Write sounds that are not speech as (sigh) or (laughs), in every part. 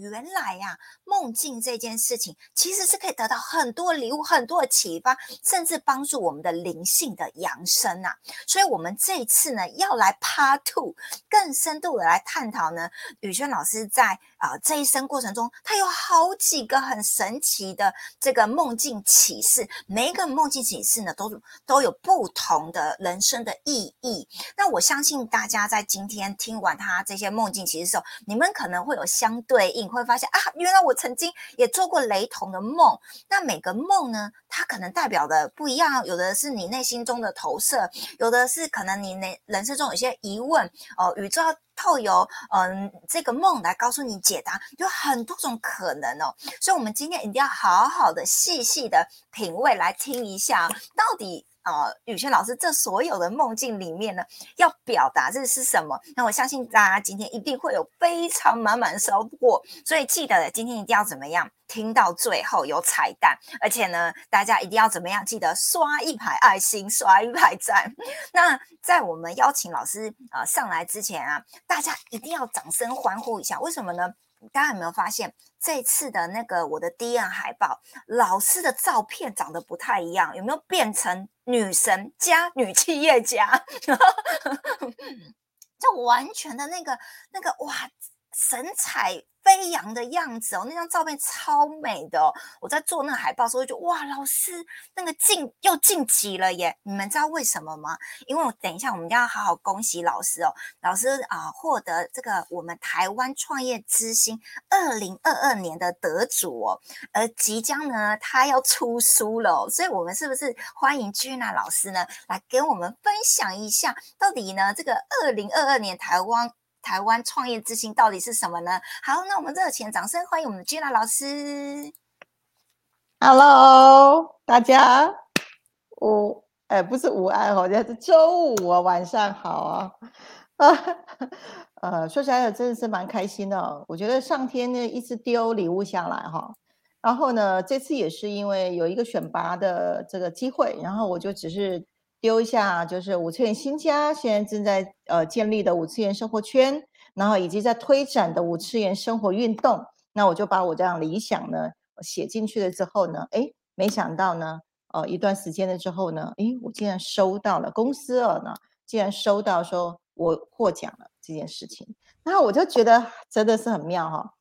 原来呀，梦境这件事情其实是可以得到很多礼物、很多的启发，甚至帮助我们的灵性的扬升呐。所以，我们这一次呢，要来 Part Two，更深度的来探讨呢，宇轩老师在啊这一生过程中，他有好几个很神奇的这个梦境启示，每一个梦境启示呢，都都有不同的人生的意义。那我相信大家在今天听完他这些梦境启示的时候，你们可能会有相对应，会发现啊，原来我曾经也做过雷同的梦。那每个梦呢，它可能代表的不一样，有的是你内心中的投射，有的是可能你内人生中有些疑问哦，宇宙透由嗯这个梦来告诉你解答，有很多种可能哦。所以，我们今天一定要好好的细细的品味来听一下，到底。呃，宇轩老师，这所有的梦境里面呢，要表达这是什么？那我相信大家今天一定会有非常满满的收获。所以记得今天一定要怎么样？听到最后有彩蛋，而且呢，大家一定要怎么样？记得刷一排爱心，刷一排赞。那在我们邀请老师呃上来之前啊，大家一定要掌声欢呼一下。为什么呢？大家有没有发现这次的那个我的第一案海报，老师的照片长得不太一样？有没有变成女神加女企业家？(laughs) 就完全的那个那个哇，神采。飞扬的样子哦，那张照片超美的哦。我在做那个海报时候，就哇，老师那个晋又晋级了耶！你们知道为什么吗？因为我等一下我们要好好恭喜老师哦，老师啊获得这个我们台湾创业之星二零二二年的得主哦，而即将呢他要出书了，所以我们是不是欢迎居娜老师呢来给我们分享一下，到底呢这个二零二二年台湾？台湾创业之星到底是什么呢？好，那我们热情掌声欢迎我们的 Gina 老师。Hello，大家午哎不是午安哦，现在是周五啊，晚上好啊。啊，(laughs) 呃，说起来真的是蛮开心的。我觉得上天呢一直丢礼物下来哈，然后呢这次也是因为有一个选拔的这个机会，然后我就只是。丢一下，就是五次元新家现在正在呃建立的五次元生活圈，然后以及在推展的五次元生活运动，那我就把我这样理想呢写进去了之后呢，哎，没想到呢，呃一段时间了之后呢，哎，我竟然收到了公司了呢，竟然收到说我获奖了这件事情，那我就觉得真的是很妙哈，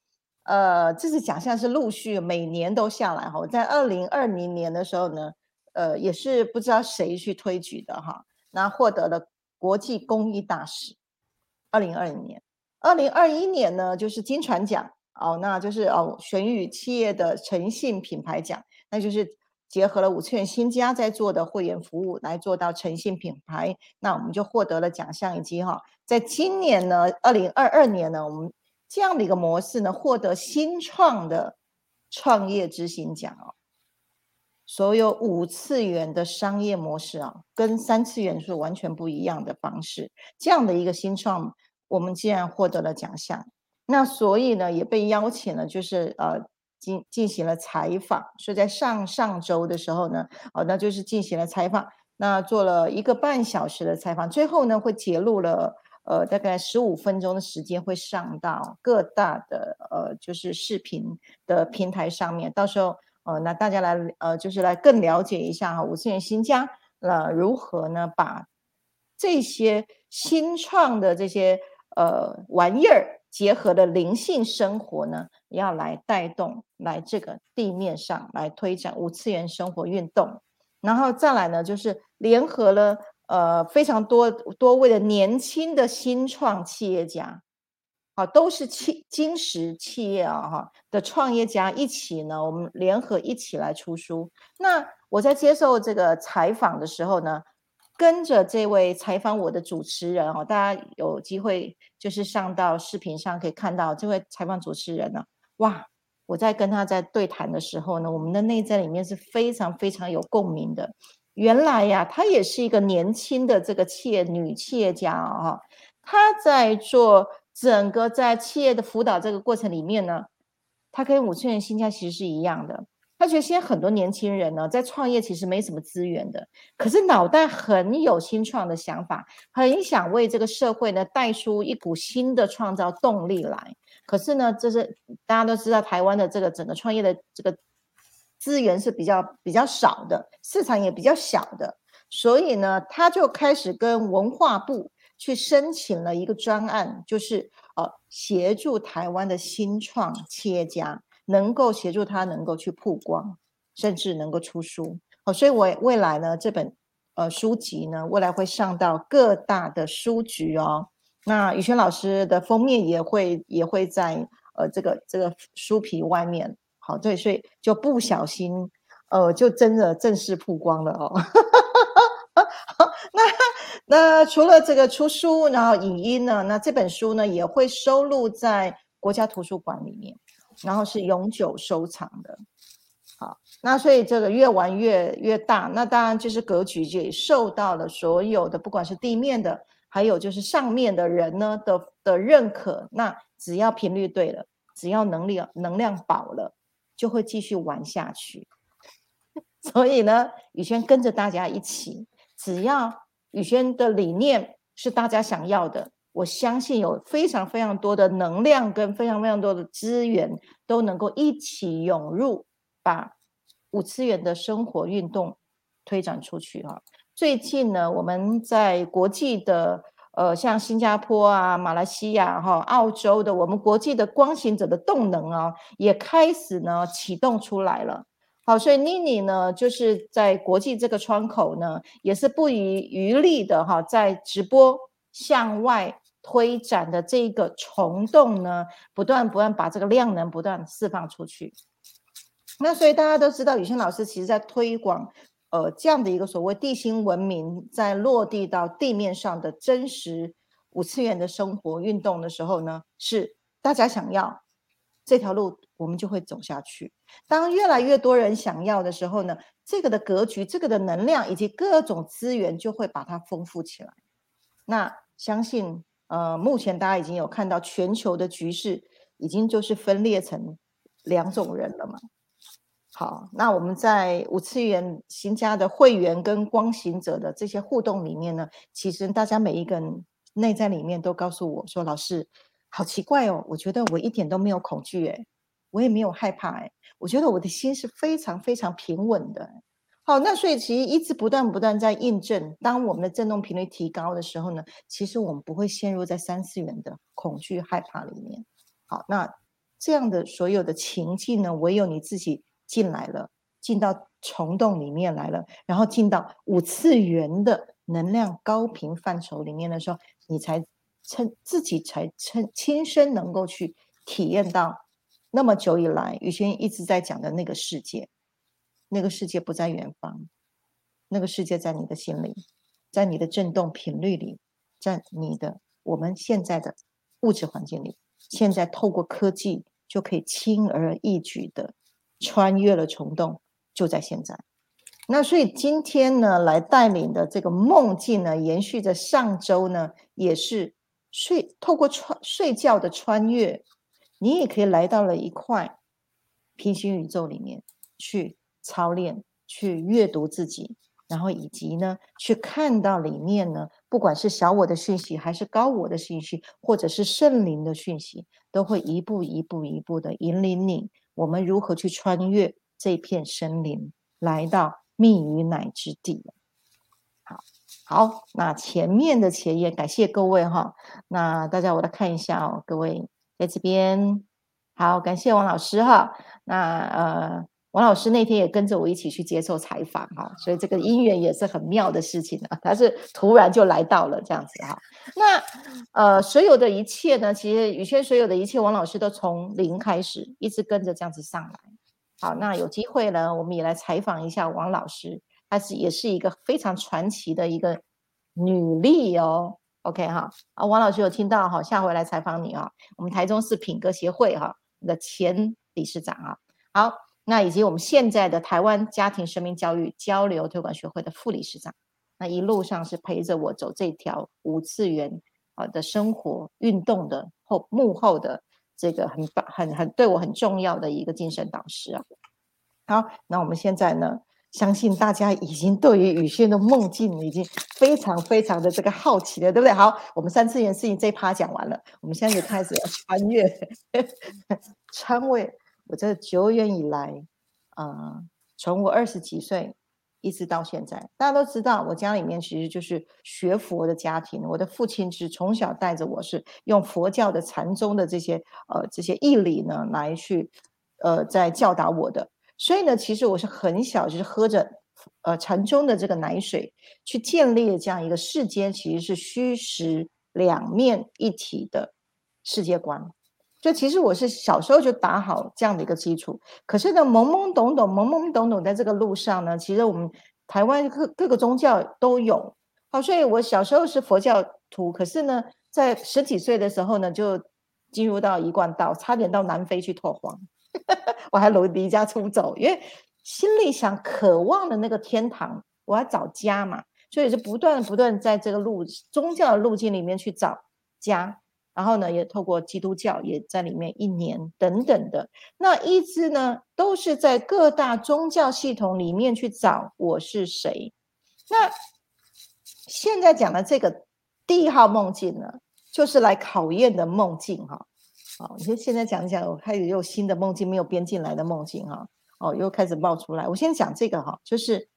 呃，这次奖项是陆续每年都下来哈，在二零二零年的时候呢。呃，也是不知道谁去推举的哈，那获得了国际公益大使。二零二零年，二零二一年呢，就是金传奖哦，那就是哦，玄宇企业的诚信品牌奖，那就是结合了五次元新家在做的会员服务来做到诚信品牌，那我们就获得了奖项，以及哈，在今年呢，二零二二年呢，我们这样的一个模式呢，获得新创的创业之星奖哦。所有五次元的商业模式啊，跟三次元是完全不一样的方式。这样的一个新创，我们竟然获得了奖项，那所以呢，也被邀请了，就是呃进进行了采访。所以在上上周的时候呢，哦，那就是进行了采访，那做了一个半小时的采访，最后呢会揭露了呃大概十五分钟的时间会上到各大的呃就是视频的平台上面，到时候。呃，那大家来，呃，就是来更了解一下哈，五次元新家，那如何呢？把这些新创的这些呃玩意儿结合的灵性生活呢，要来带动来这个地面上来推展五次元生活运动，然后再来呢，就是联合了呃非常多多位的年轻的新创企业家。啊，都是企金石企业啊，哈的创业家一起呢，我们联合一起来出书。那我在接受这个采访的时候呢，跟着这位采访我的主持人哦，大家有机会就是上到视频上可以看到这位采访主持人呢，哇，我在跟他在对谈的时候呢，我们的内在里面是非常非常有共鸣的。原来呀，她也是一个年轻的这个企业女企业家啊，哈，她在做。整个在企业的辅导这个过程里面呢，他跟五千元新家其实是一样的。他觉得现在很多年轻人呢，在创业其实没什么资源的，可是脑袋很有新创的想法，很想为这个社会呢带出一股新的创造动力来。可是呢，这是大家都知道，台湾的这个整个创业的这个资源是比较比较少的，市场也比较小的，所以呢，他就开始跟文化部去申请了一个专案，就是呃，协助台湾的新创企业家能够协助他能够去曝光，甚至能够出书。哦，所以我未来呢，这本呃书籍呢，未来会上到各大的书局哦。那宇轩老师的封面也会也会在呃这个这个书皮外面，好，对，所以就不小心呃就真的正式曝光了哦。(laughs) 那那除了这个出书，然后影音呢，那这本书呢也会收录在国家图书馆里面，然后是永久收藏的。好，那所以这个越玩越越大，那当然就是格局也受到了所有的不管是地面的。还有就是上面的人呢的的认可，那只要频率对了，只要能力能量饱了，就会继续玩下去。所以呢，宇轩跟着大家一起，只要宇轩的理念是大家想要的，我相信有非常非常多的能量跟非常非常多的资源都能够一起涌入，把五次元的生活运动推展出去哈。最近呢，我们在国际的，呃，像新加坡啊、马来西亚哈、澳洲的，我们国际的光行者的动能啊，也开始呢启动出来了。好，所以妮妮呢，就是在国际这个窗口呢，也是不遗余力的哈，在直播向外推展的这个虫洞呢，不断不断把这个量能不断释放出去。那所以大家都知道，宇轩老师其实在推广。呃，这样的一个所谓地心文明，在落地到地面上的真实五次元的生活运动的时候呢，是大家想要这条路，我们就会走下去。当越来越多人想要的时候呢，这个的格局、这个的能量以及各种资源就会把它丰富起来。那相信，呃，目前大家已经有看到全球的局势，已经就是分裂成两种人了嘛。好，那我们在五次元新家的会员跟光行者的这些互动里面呢，其实大家每一个人内在里面都告诉我说：“老师，好奇怪哦，我觉得我一点都没有恐惧，诶，我也没有害怕，诶，我觉得我的心是非常非常平稳的。”好，那所以其实一直不断不断在印证，当我们的振动频率提高的时候呢，其实我们不会陷入在三次元的恐惧害怕里面。好，那这样的所有的情境呢，唯有你自己。进来了，进到虫洞里面来了，然后进到五次元的能量高频范畴里面的时候，你才趁自己才趁亲身能够去体验到那么久以来宇轩一直在讲的那个世界，那个世界不在远方，那个世界在你的心里，在你的振动频率里，在你的我们现在的物质环境里，现在透过科技就可以轻而易举的。穿越了虫洞，就在现在。那所以今天呢，来带领的这个梦境呢，延续着上周呢，也是睡透过穿睡觉的穿越，你也可以来到了一块平行宇宙里面去操练，去阅读自己，然后以及呢，去看到里面呢，不管是小我的讯息，还是高我的讯息，或者是圣灵的讯息，都会一步一步一步的引领你。我们如何去穿越这片森林，来到密与乃之地？好，好，那前面的前言，感谢各位哈。那大家我来看一下哦，各位在这边，好，感谢王老师哈。那呃，王老师那天也跟着我一起去接受采访哈，所以这个姻缘也是很妙的事情啊，他是突然就来到了这样子哈。那呃，所有的一切呢，其实宇轩所有的一切，王老师都从零开始，一直跟着这样子上来。好，那有机会呢，我们也来采访一下王老师，她是也是一个非常传奇的一个女力哦。OK 哈，啊，王老师有听到哈，下回来采访你啊。我们台中市品格协会哈的前理事长啊，好。那以及我们现在的台湾家庭生命教育交流推广学会的副理事长，那一路上是陪着我走这条五次元啊的生活运动的后幕后的这个很很很对我很重要的一个精神导师啊。好，那我们现在呢相信大家已经对于宇轩的梦境已经非常非常的这个好奇了，对不对？好，我们三次元事情这一趴讲完了，我们现在就开始要穿越，(laughs) 穿越我这久远以来，啊，从我二十几岁一直到现在，大家都知道，我家里面其实就是学佛的家庭，我的父亲是从小带着我是用佛教的禅宗的这些呃这些义理呢来去呃在教导我的。所以呢，其实我是很小，就是喝着呃禅宗的这个奶水，去建立这样一个世间其实是虚实两面一体的世界观。就其实我是小时候就打好这样的一个基础。可是呢，懵懵懂懂，懵懵懂懂，在这个路上呢，其实我们台湾各各个宗教都有。好，所以我小时候是佛教徒，可是呢，在十几岁的时候呢，就进入到一贯道，差点到南非去拓荒。我还离离家出走，因为心里想渴望的那个天堂，我要找家嘛，所以是不断不断在这个路宗教的路径里面去找家，然后呢，也透过基督教也在里面一年等等的，那一直呢都是在各大宗教系统里面去找我是谁。那现在讲的这个第一号梦境呢，就是来考验的梦境哈。好，你先现在讲一讲，我开始又新的梦境没有编进来的梦境哈。哦，又开始冒出来。我先讲这个哈，就是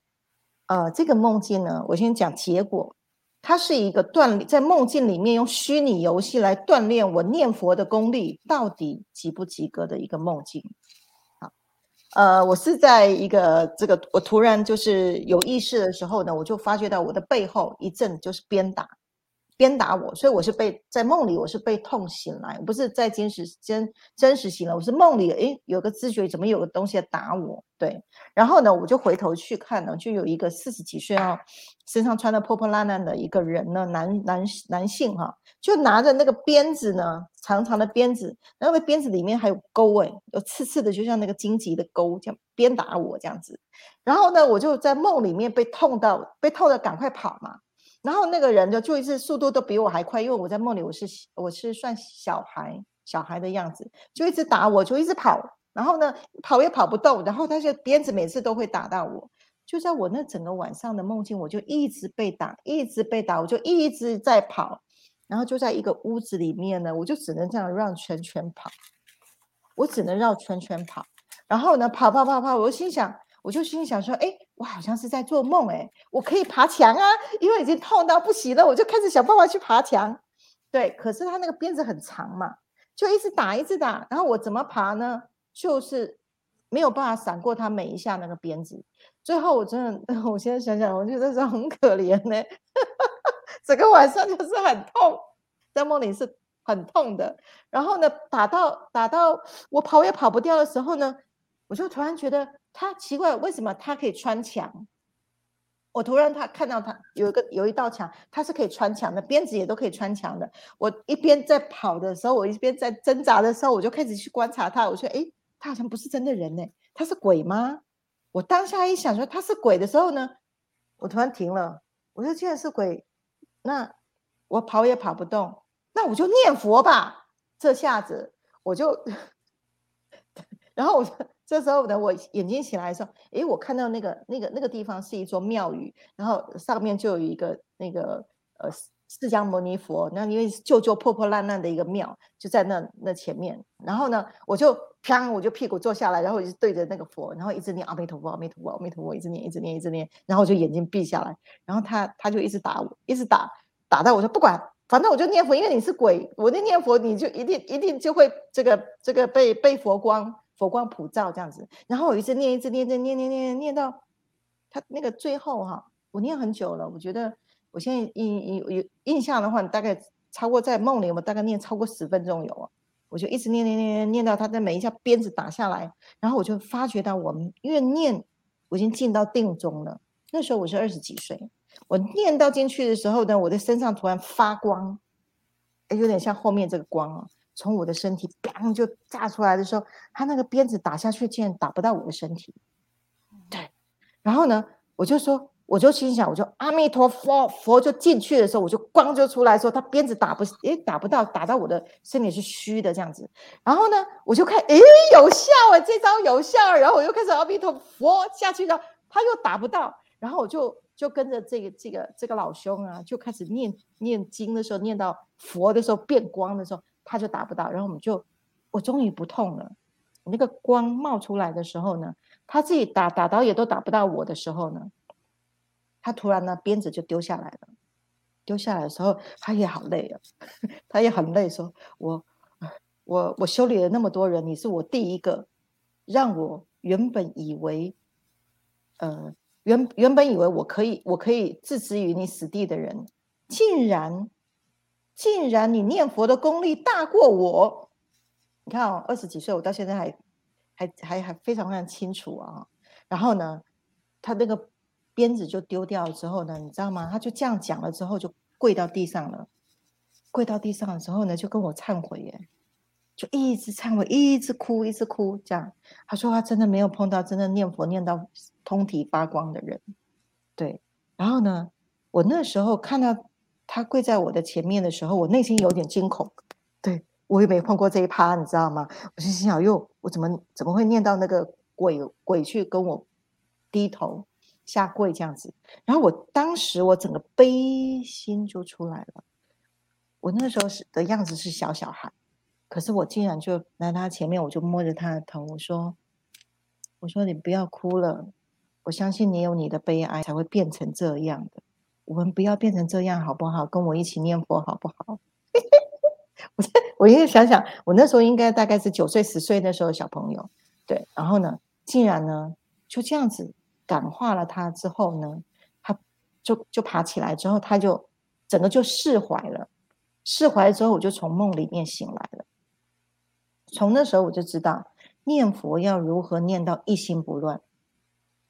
呃，这个梦境呢，我先讲结果。它是一个锻炼，在梦境里面用虚拟游戏来锻炼我念佛的功力，到底及不及格的一个梦境。好，呃，我是在一个这个，我突然就是有意识的时候呢，我就发觉到我的背后一阵就是鞭打。鞭打我，所以我是被在梦里，我是被痛醒来，不是在真实真真实醒来，我是梦里，诶，有个知觉，怎么有个东西在打我？对，然后呢，我就回头去看呢，就有一个四十几岁哦，身上穿的破破烂烂的一个人呢，男男男性哈，就拿着那个鞭子呢，长长的鞭子，然后鞭子里面还有钩，诶，有刺刺的，就像那个荆棘的钩，这样鞭打我这样子，然后呢，我就在梦里面被痛到，被痛的赶快跑嘛。然后那个人就就一次速度都比我还快，因为我在梦里我是我是算小孩小孩的样子，就一直打我，就一直跑，然后呢跑也跑不动，然后他就鞭子每次都会打到我，就在我那整个晚上的梦境，我就一直被打，一直被打，我就一直在跑，然后就在一个屋子里面呢，我就只能这样绕圈圈跑，我只能绕圈圈跑，然后呢跑跑跑跑，我心想。我就心想说，哎，我好像是在做梦，哎，我可以爬墙啊，因为已经痛到不行了，我就开始想办法去爬墙。对，可是他那个鞭子很长嘛，就一直打，一直打，然后我怎么爬呢？就是没有办法闪过他每一下那个鞭子。最后我真的，(laughs) 我现在想想，我觉得是很可怜呢，(laughs) 整个晚上就是很痛，在梦里是很痛的。然后呢，打到打到我跑也跑不掉的时候呢，我就突然觉得。他奇怪，为什么他可以穿墙？我突然他看到他有一个有一道墙，他是可以穿墙的，鞭子也都可以穿墙的。我一边在跑的时候，我一边在挣扎的时候，我就开始去观察他。我说：“哎，他好像不是真的人呢，他是鬼吗？”我当下一想说他是鬼的时候呢，我突然停了。我说：“既然是鬼，那我跑也跑不动，那我就念佛吧。”这下子我就，然后我就。这时候呢，我眼睛醒来的时候，诶，我看到那个那个那个地方是一座庙宇，然后上面就有一个那个呃释迦牟尼佛，那因为旧旧破破烂烂的一个庙，就在那那前面。然后呢，我就啪，我就屁股坐下来，然后我就对着那个佛，然后一直念阿弥陀佛，阿弥陀佛，阿弥陀佛，一直念，一直念，一直念，然后我就眼睛闭下来，然后他他就一直打我，一直打，打到我说不管，反正我就念佛，因为你是鬼，我那念佛你就一定一定就会这个这个被被佛光。佛光普照这样子，然后我一直念，一直念，念念念念念到他那个最后哈，我念很久了。我觉得我现在印印有印象的话，大概超过在梦里，我大概念超过十分钟有啊。我就一直念念念念到他的每一下鞭子打下来，然后我就发觉到我们越念，我已经进到定中了。那时候我是二十几岁，我念到进去的时候呢，我的身上突然发光，有点像后面这个光哦。从我的身体砰就炸出来的时候，他那个鞭子打下去竟然打不到我的身体。对，然后呢，我就说，我就心想，我就阿弥陀佛，佛就进去的时候，我就光就出来说，他鞭子打不，诶，打不到，打到我的身体是虚的这样子。然后呢，我就看，诶，有效啊，这招有效。然后我又开始阿弥陀佛下去，然后他又打不到，然后我就就跟着这个这个这个老兄啊，就开始念念经的时候，念到佛的时候变光的时候，他就打不到，然后我们就我终于不痛了。那个光冒出来的时候呢，他自己打打到也都打不到我的时候呢，他突然呢鞭子就丢下来了。丢下来的时候，他也好累啊，(laughs) 他也很累，说：“我，我，我修理了那么多人，你是我第一个，让我原本以为，呃，原原本以为我可以，我可以置之于你死地的人，竟然，竟然你念佛的功力大过我。你看哦，二十几岁，我到现在还，还还还非常非常清楚啊。然后呢，他那个。”鞭子就丢掉了之后呢，你知道吗？他就这样讲了之后，就跪到地上了。跪到地上的时候呢，就跟我忏悔，耶，就一直忏悔，一直哭，一直哭。这样，他说他真的没有碰到真的念佛念到通体发光的人。对，然后呢，我那时候看到他跪在我的前面的时候，我内心有点惊恐。对我也没碰过这一趴，你知道吗？我就心想，哟，我怎么怎么会念到那个鬼鬼去跟我低头？下跪这样子，然后我当时我整个悲心就出来了。我那时候是的样子是小小孩，可是我竟然就来他前面，我就摸着他的头，我说：“我说你不要哭了，我相信你有你的悲哀才会变成这样的。我们不要变成这样好不好？跟我一起念佛好不好？” (laughs) 我我应该想想，我那时候应该大概是九岁十岁那时候小朋友，对，然后呢，竟然呢就这样子。感化了他之后呢，他就就爬起来之后，他就整个就释怀了。释怀之后，我就从梦里面醒来了。从那时候我就知道念佛要如何念到一心不乱。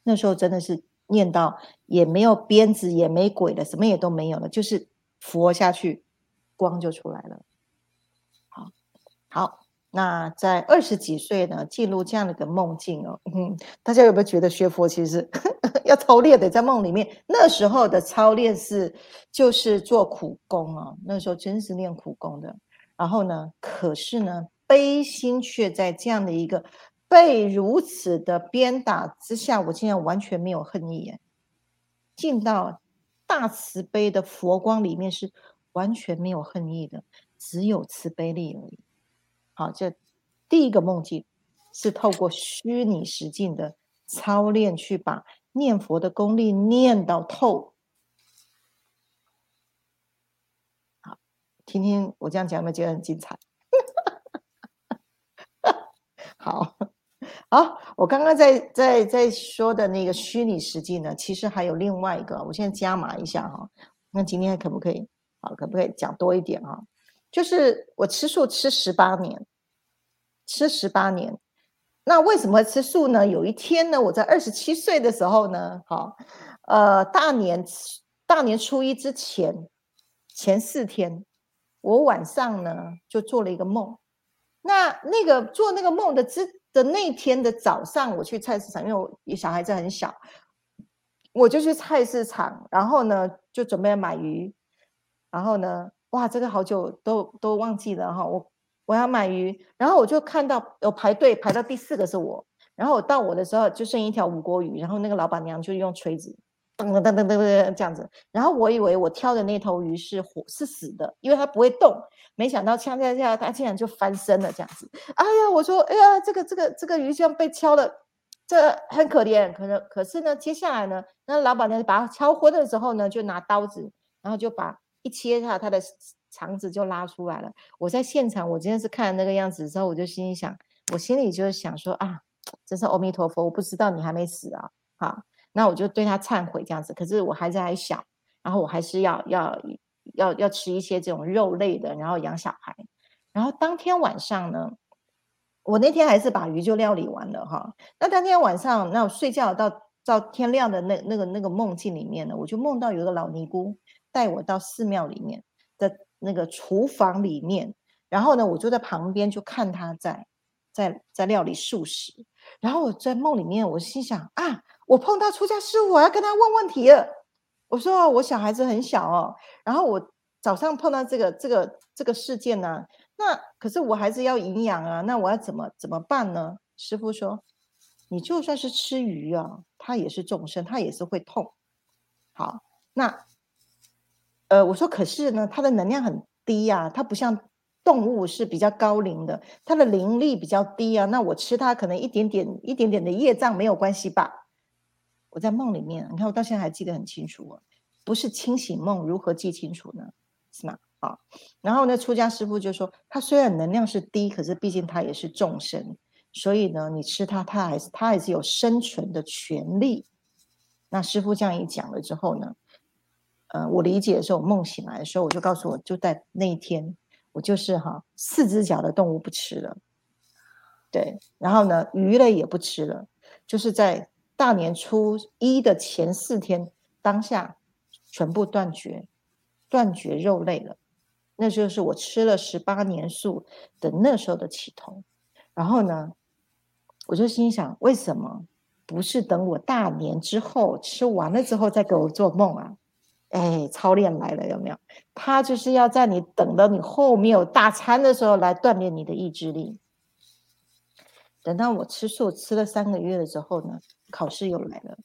那时候真的是念到也没有鞭子，也没鬼了，什么也都没有了，就是佛下去，光就出来了。好，好。那在二十几岁呢，进入这样的一个梦境哦，(laughs) 大家有没有觉得学佛其实 (laughs) 要操练的，在梦里面那时候的操练是就是做苦功啊，那时候真是练苦功的。然后呢，可是呢，悲心却在这样的一个被如此的鞭打之下，我竟然完全没有恨意，进到大慈悲的佛光里面是完全没有恨意的，只有慈悲力而已。好，这第一个梦境是透过虚拟实境的操练，去把念佛的功力念到透。好，听听我这样讲有没有觉得很精彩？(laughs) 好好，我刚刚在在在说的那个虚拟实际呢，其实还有另外一个，我现在加码一下哈。那今天可不可以？好，可不可以讲多一点啊？就是我吃素吃十八年，吃十八年，那为什么吃素呢？有一天呢，我在二十七岁的时候呢，好，呃，大年大年初一之前前四天，我晚上呢就做了一个梦。那那个做那个梦的之的那天的早上，我去菜市场，因为我小孩子很小，我就去菜市场，然后呢就准备买鱼，然后呢。哇，这个好久都都忘记了哈，我我要买鱼，然后我就看到有排队排到第四个是我，然后我到我的时候就剩一条五锅鱼，然后那个老板娘就用锤子噔噔噔噔噔噔这样子，然后我以为我挑的那头鱼是活是死的，因为它不会动，没想到敲敲敲，他竟然就翻身了这样子，哎呀，我说哎呀，这个这个这个鱼像被敲了，这很可怜，可能可是呢，接下来呢，那老板娘把它敲昏的时候呢，就拿刀子，然后就把。一切下，他的肠子就拉出来了。我在现场，我今天是看了那个样子之后，我就心里想，我心里就是想说啊，真是阿弥陀佛，我不知道你还没死啊。好，那我就对他忏悔这样子。可是我孩子还小，然后我还是要要要要吃一些这种肉类的，然后养小孩。然后当天晚上呢，我那天还是把鱼就料理完了哈。那当天晚上，那我睡觉到到天亮的那那个那个梦境里面呢，我就梦到有个老尼姑。带我到寺庙里面的那个厨房里面，然后呢，我就在旁边就看他在在在料理素食。然后我在梦里面，我心想啊，我碰到出家师傅，我要跟他问问题了。我说我小孩子很小哦，然后我早上碰到这个这个这个事件呢，那可是我还是要营养啊，那我要怎么怎么办呢？师傅说，你就算是吃鱼啊，它也是众生，它也是会痛。好，那呃，我说可是呢，它的能量很低呀，它不像动物是比较高龄的，它的灵力比较低啊。那我吃它可能一点点、一点点的业障没有关系吧？我在梦里面，你看我到现在还记得很清楚啊。不是清醒梦，如何记清楚呢？是吗？啊，然后呢，出家师傅就说，他虽然能量是低，可是毕竟他也是众生，所以呢，你吃他，他还是他还是有生存的权利。那师傅这样一讲了之后呢，呃，我理解的时候，梦醒来的时候，我就告诉我，就在那一天，我就是哈，四只脚的动物不吃了，对，然后呢，鱼类也不吃了，就是在大年初一的前四天当下。全部断绝，断绝肉类了，那就是我吃了十八年素的那时候的起头。然后呢，我就心想，为什么不是等我大年之后吃完了之后再给我做梦啊？哎，操练来了，有没有？他就是要在你等到你后面有大餐的时候来锻炼你的意志力。等到我吃素吃了三个月了之后呢，考试又来了。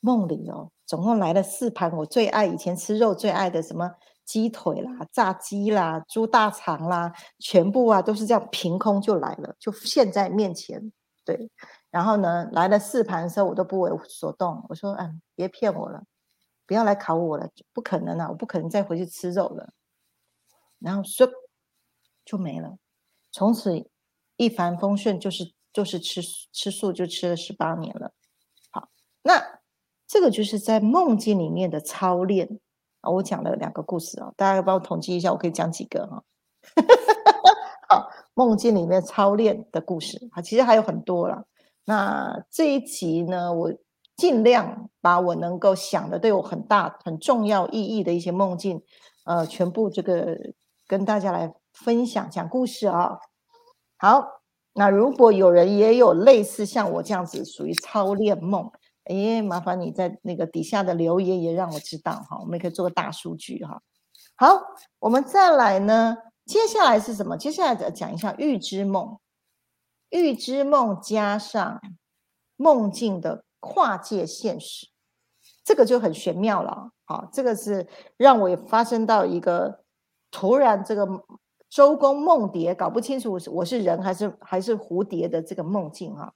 梦里哦，总共来了四盘我最爱以前吃肉最爱的什么鸡腿啦、炸鸡啦、猪大肠啦，全部啊都是这样凭空就来了，就现在面前。对，然后呢来了四盘的时候，我都不为所动。我说：“嗯，别骗我了，不要来考我了，不可能啊，我不可能再回去吃肉了。”然后说就没了，从此一帆风顺，就是就是吃吃素就吃了十八年了。那。这个就是在梦境里面的操练啊！我讲了两个故事啊，大家帮我统计一下，我可以讲几个哈。(laughs) 好，梦境里面操练的故事啊，其实还有很多了。那这一集呢，我尽量把我能够想的对我很大、很重要意义的一些梦境，呃，全部这个跟大家来分享讲故事啊。好，那如果有人也有类似像我这样子属于操练梦。哎，麻烦你在那个底下的留言也让我知道哈，我们可以做个大数据哈。好，我们再来呢，接下来是什么？接下来再讲一下预知梦，预知梦加上梦境的跨界现实，这个就很玄妙了。好，这个是让我也发生到一个突然这个周公梦蝶，搞不清楚我是人还是还是蝴蝶的这个梦境哈。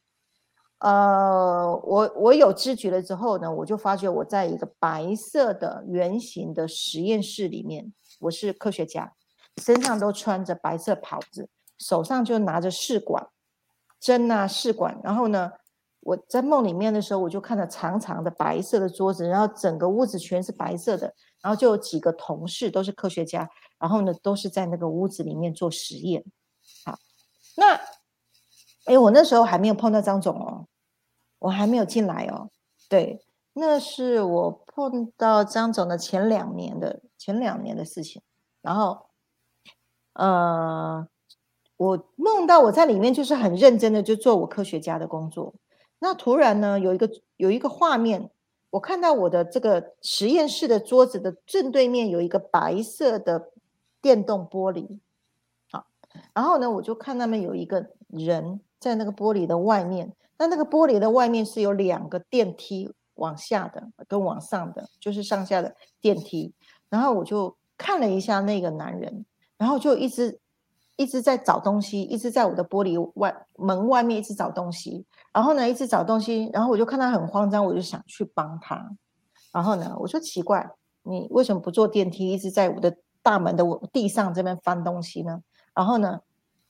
呃，我我有知觉了之后呢，我就发觉我在一个白色的圆形的实验室里面，我是科学家，身上都穿着白色袍子，手上就拿着试管针啊试管，然后呢，我在梦里面的时候，我就看到长长的白色的桌子，然后整个屋子全是白色的，然后就有几个同事都是科学家，然后呢都是在那个屋子里面做实验。好，那哎，我那时候还没有碰到张总哦。我还没有进来哦，对，那是我碰到张总的前两年的前两年的事情，然后，呃，我梦到我在里面就是很认真的就做我科学家的工作，那突然呢有一个有一个画面，我看到我的这个实验室的桌子的正对面有一个白色的电动玻璃，好，然后呢我就看那边有一个人在那个玻璃的外面。那那个玻璃的外面是有两个电梯往下的跟往上的，就是上下的电梯。然后我就看了一下那个男人，然后就一直一直在找东西，一直在我的玻璃外门外面一直找东西。然后呢，一直找东西，然后我就看他很慌张，我就想去帮他。然后呢，我说奇怪，你为什么不坐电梯，一直在我的大门的地上这边翻东西呢？然后呢，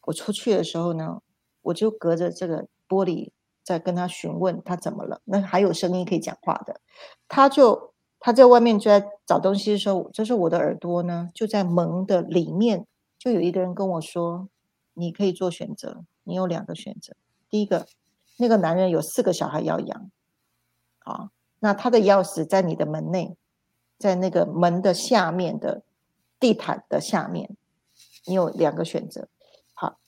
我出去的时候呢，我就隔着这个玻璃。在跟他询问他怎么了，那还有声音可以讲话的，他就他在外面就在找东西的时候，就是我的耳朵呢就在门的里面，就有一个人跟我说：“你可以做选择，你有两个选择。第一个，那个男人有四个小孩要养，好，那他的钥匙在你的门内，在那个门的下面的地毯的下面，你有两个选择。好，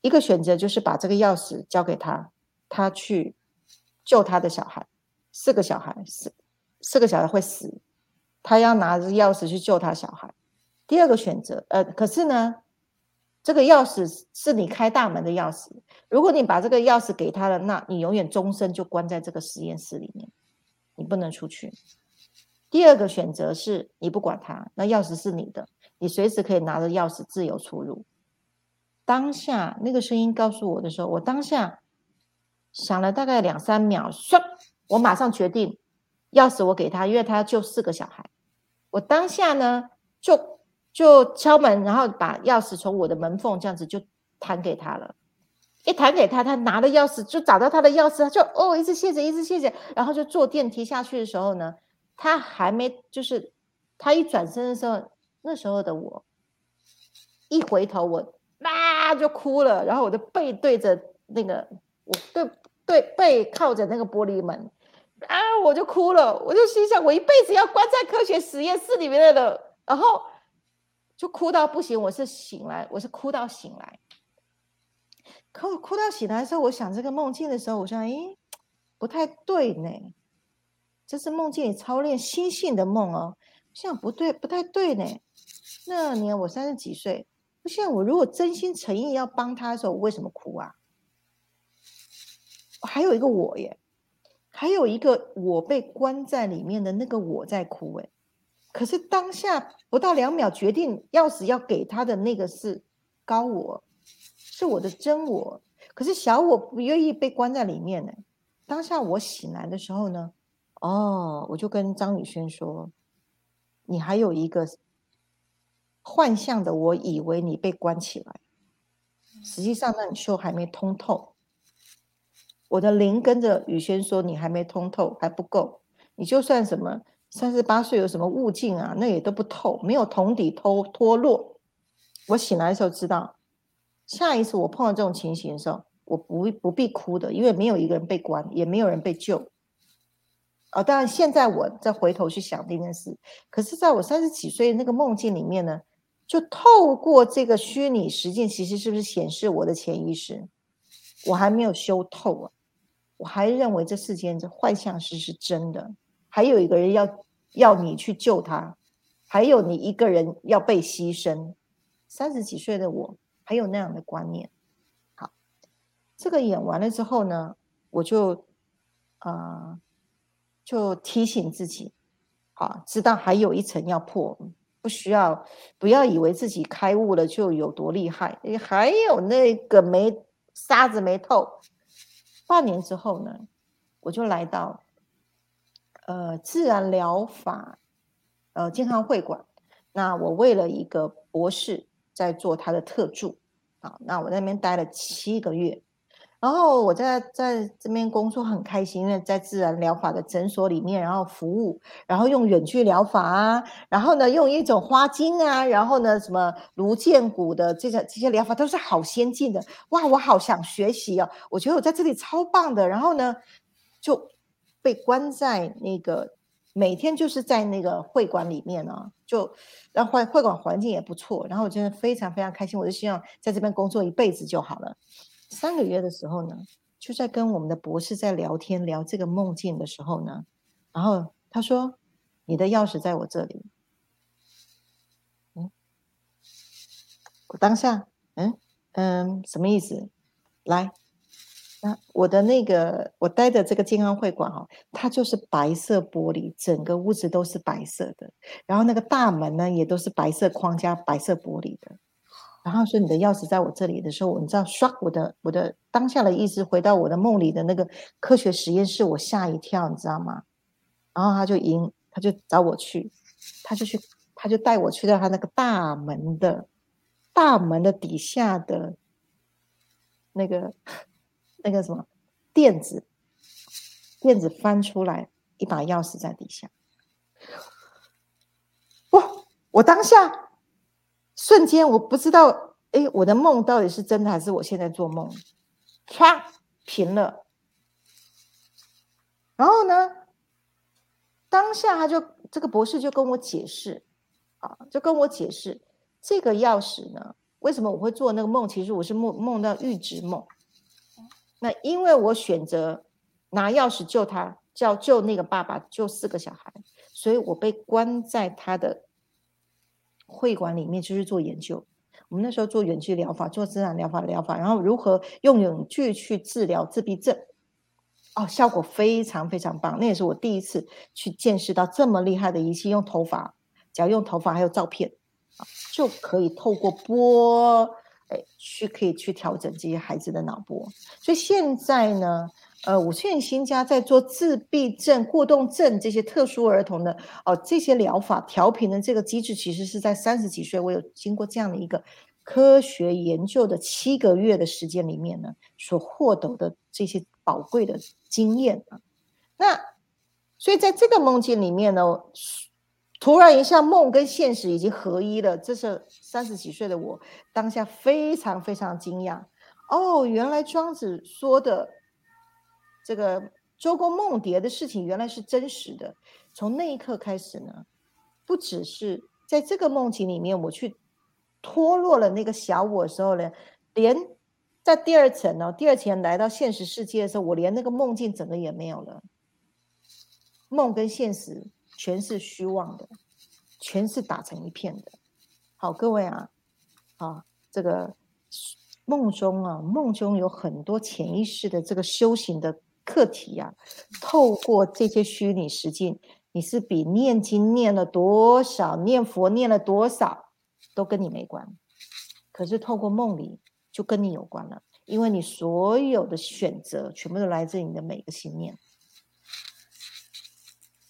一个选择就是把这个钥匙交给他。”他去救他的小孩，四个小孩死，四个小孩会死，他要拿着钥匙去救他小孩。第二个选择，呃，可是呢，这个钥匙是你开大门的钥匙。如果你把这个钥匙给他了，那你永远终身就关在这个实验室里面，你不能出去。第二个选择是你不管他，那钥匙是你的，你随时可以拿着钥匙自由出入。当下那个声音告诉我的时候，我当下想了大概两三秒，唰，我马上决定钥匙我给他，因为他要救四个小孩。我当下呢就就敲门，然后把钥匙从我的门缝这样子就弹给他了。一弹给他，他拿了钥匙就找到他的钥匙，他就哦一直谢谢，一直谢谢，然后就坐电梯下去的时候呢。他还没，就是他一转身的时候，那时候的我一回头，我啊就哭了，然后我的背对着那个，我对对背靠着那个玻璃门，啊我就哭了，我就心想，我一辈子要关在科学实验室里面的，然后就哭到不行，我是醒来，我是哭到醒来，可我哭到醒来的时候，我想这个梦境的时候，我想，诶，不太对呢。这是梦境里操练心性的梦哦，像不对，不太对呢。那年我三十几岁，现在我如果真心诚意要帮他的时候，我为什么哭啊？还有一个我耶，还有一个我被关在里面的那个我在哭哎。可是当下不到两秒，决定钥匙要给他的那个是高我，是我的真我。可是小我不愿意被关在里面呢。当下我醒来的时候呢？哦，我就跟张宇轩说：“你还有一个幻象的，我以为你被关起来，实际上那你修还没通透。”我的灵跟着宇轩说：“你还没通透，还不够。你就算什么三十八岁有什么悟境啊，那也都不透，没有同底脱脱落。”我醒来的时候知道，下一次我碰到这种情形的时候，我不不必哭的，因为没有一个人被关，也没有人被救。哦，当然，现在我再回头去想这件事，可是在我三十几岁那个梦境里面呢，就透过这个虚拟实境，其实是不是显示我的潜意识？我还没有修透啊，我还认为这世间这幻象是是真的，还有一个人要要你去救他，还有你一个人要被牺牲。三十几岁的我还有那样的观念。好，这个演完了之后呢，我就啊。就提醒自己，啊，知道还有一层要破，不需要，不要以为自己开悟了就有多厉害，还有那个没沙子没透。半年之后呢，我就来到呃自然疗法呃健康会馆，那我为了一个博士在做他的特助，啊，那我在那边待了七个月。然后我在在这边工作很开心，因为在自然疗法的诊所里面，然后服务，然后用远距疗法啊，然后呢用一种花精啊，然后呢什么颅剑骨的这些这些疗法都是好先进的，哇，我好想学习哦，我觉得我在这里超棒的。然后呢就被关在那个每天就是在那个会馆里面呢，就然后会会馆环境也不错，然后我真的非常非常开心，我就希望在这边工作一辈子就好了。三个月的时候呢，就在跟我们的博士在聊天，聊这个梦境的时候呢，然后他说：“你的钥匙在我这里。”嗯，我当下，嗯嗯，什么意思？来，那我的那个我待的这个健康会馆哈，它就是白色玻璃，整个屋子都是白色的，然后那个大门呢也都是白色框加白色玻璃的。然后说你的钥匙在我这里的时候，你知道，刷我的我的当下的意识回到我的梦里的那个科学实验室，我吓一跳，你知道吗？然后他就赢，他就找我去，他就去，他就带我去到他那个大门的大门的底下的那个那个什么垫子，垫子翻出来一把钥匙在底下，哇！我当下。瞬间我不知道，哎，我的梦到底是真的还是我现在做梦？唰，平了。然后呢，当下他就这个博士就跟我解释，啊，就跟我解释这个钥匙呢，为什么我会做那个梦？其实我是梦梦到预知梦。那因为我选择拿钥匙救他，叫救那个爸爸，救四个小孩，所以我被关在他的。会馆里面就是做研究，我们那时候做远距疗法，做自然疗法疗法，然后如何用远距去治疗自闭症，哦，效果非常非常棒。那也是我第一次去见识到这么厉害的仪器，用头发，只要用头发还有照片，就可以透过波，哎，去可以去调整这些孩子的脑波。所以现在呢。呃，五线新家在做自闭症、过动症这些特殊儿童的哦，这些疗法调频的这个机制，其实是在三十几岁，我有经过这样的一个科学研究的七个月的时间里面呢，所获得的这些宝贵的经验啊。那所以在这个梦境里面呢，突然一下梦跟现实已经合一了，这是三十几岁的我当下非常非常惊讶哦，原来庄子说的。这个周公梦蝶的事情原来是真实的。从那一刻开始呢，不只是在这个梦境里面，我去脱落了那个小我的时候呢，连在第二层呢，第二层来到现实世界的时候，我连那个梦境整个也没有了。梦跟现实全是虚妄的，全是打成一片的。好，各位啊，啊，这个梦中啊，梦中有很多潜意识的这个修行的。课题呀，透过这些虚拟实境，你是比念经念了多少，念佛念了多少，都跟你没关。可是透过梦里，就跟你有关了，因为你所有的选择，全部都来自你的每个心念。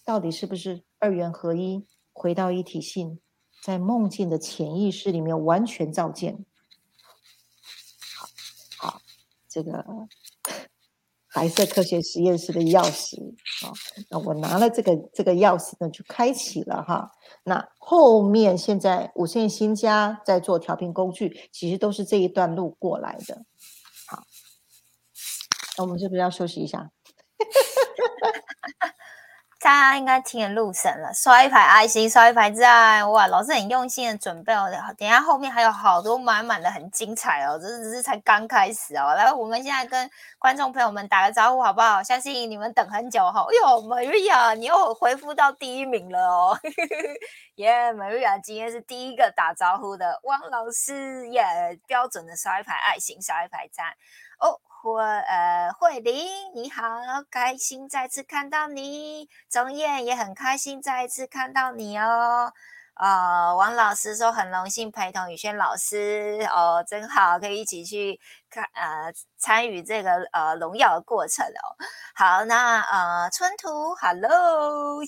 到底是不是二元合一，回到一体性，在梦境的潜意识里面完全照见？好，这个。白色科学实验室的钥匙啊，那我拿了这个这个钥匙呢，就开启了哈。那后面现在五线新家在做调频工具，其实都是这一段路过来的。好，那我们是不是要休息一下？(laughs) 大家应该听得入神了，刷一排爱心，刷一排赞，哇！老师很用心的准备哦，等下后面还有好多满满的，很精彩哦，这只是才刚开始哦。来，我们现在跟观众朋友们打个招呼好不好？相信你们等很久哈。哎呦，Maria，你又回复到第一名了哦，(laughs) 耶！Maria 今天是第一个打招呼的，汪老师耶，标准的刷一排爱心，刷一排赞哦。慧呃，慧玲你好，开心再次看到你。钟燕也很开心再一次看到你哦。呃，王老师说很荣幸陪同宇轩老师哦，真好，可以一起去看呃参与这个呃荣耀的过程哦。好，那呃春图，Hello。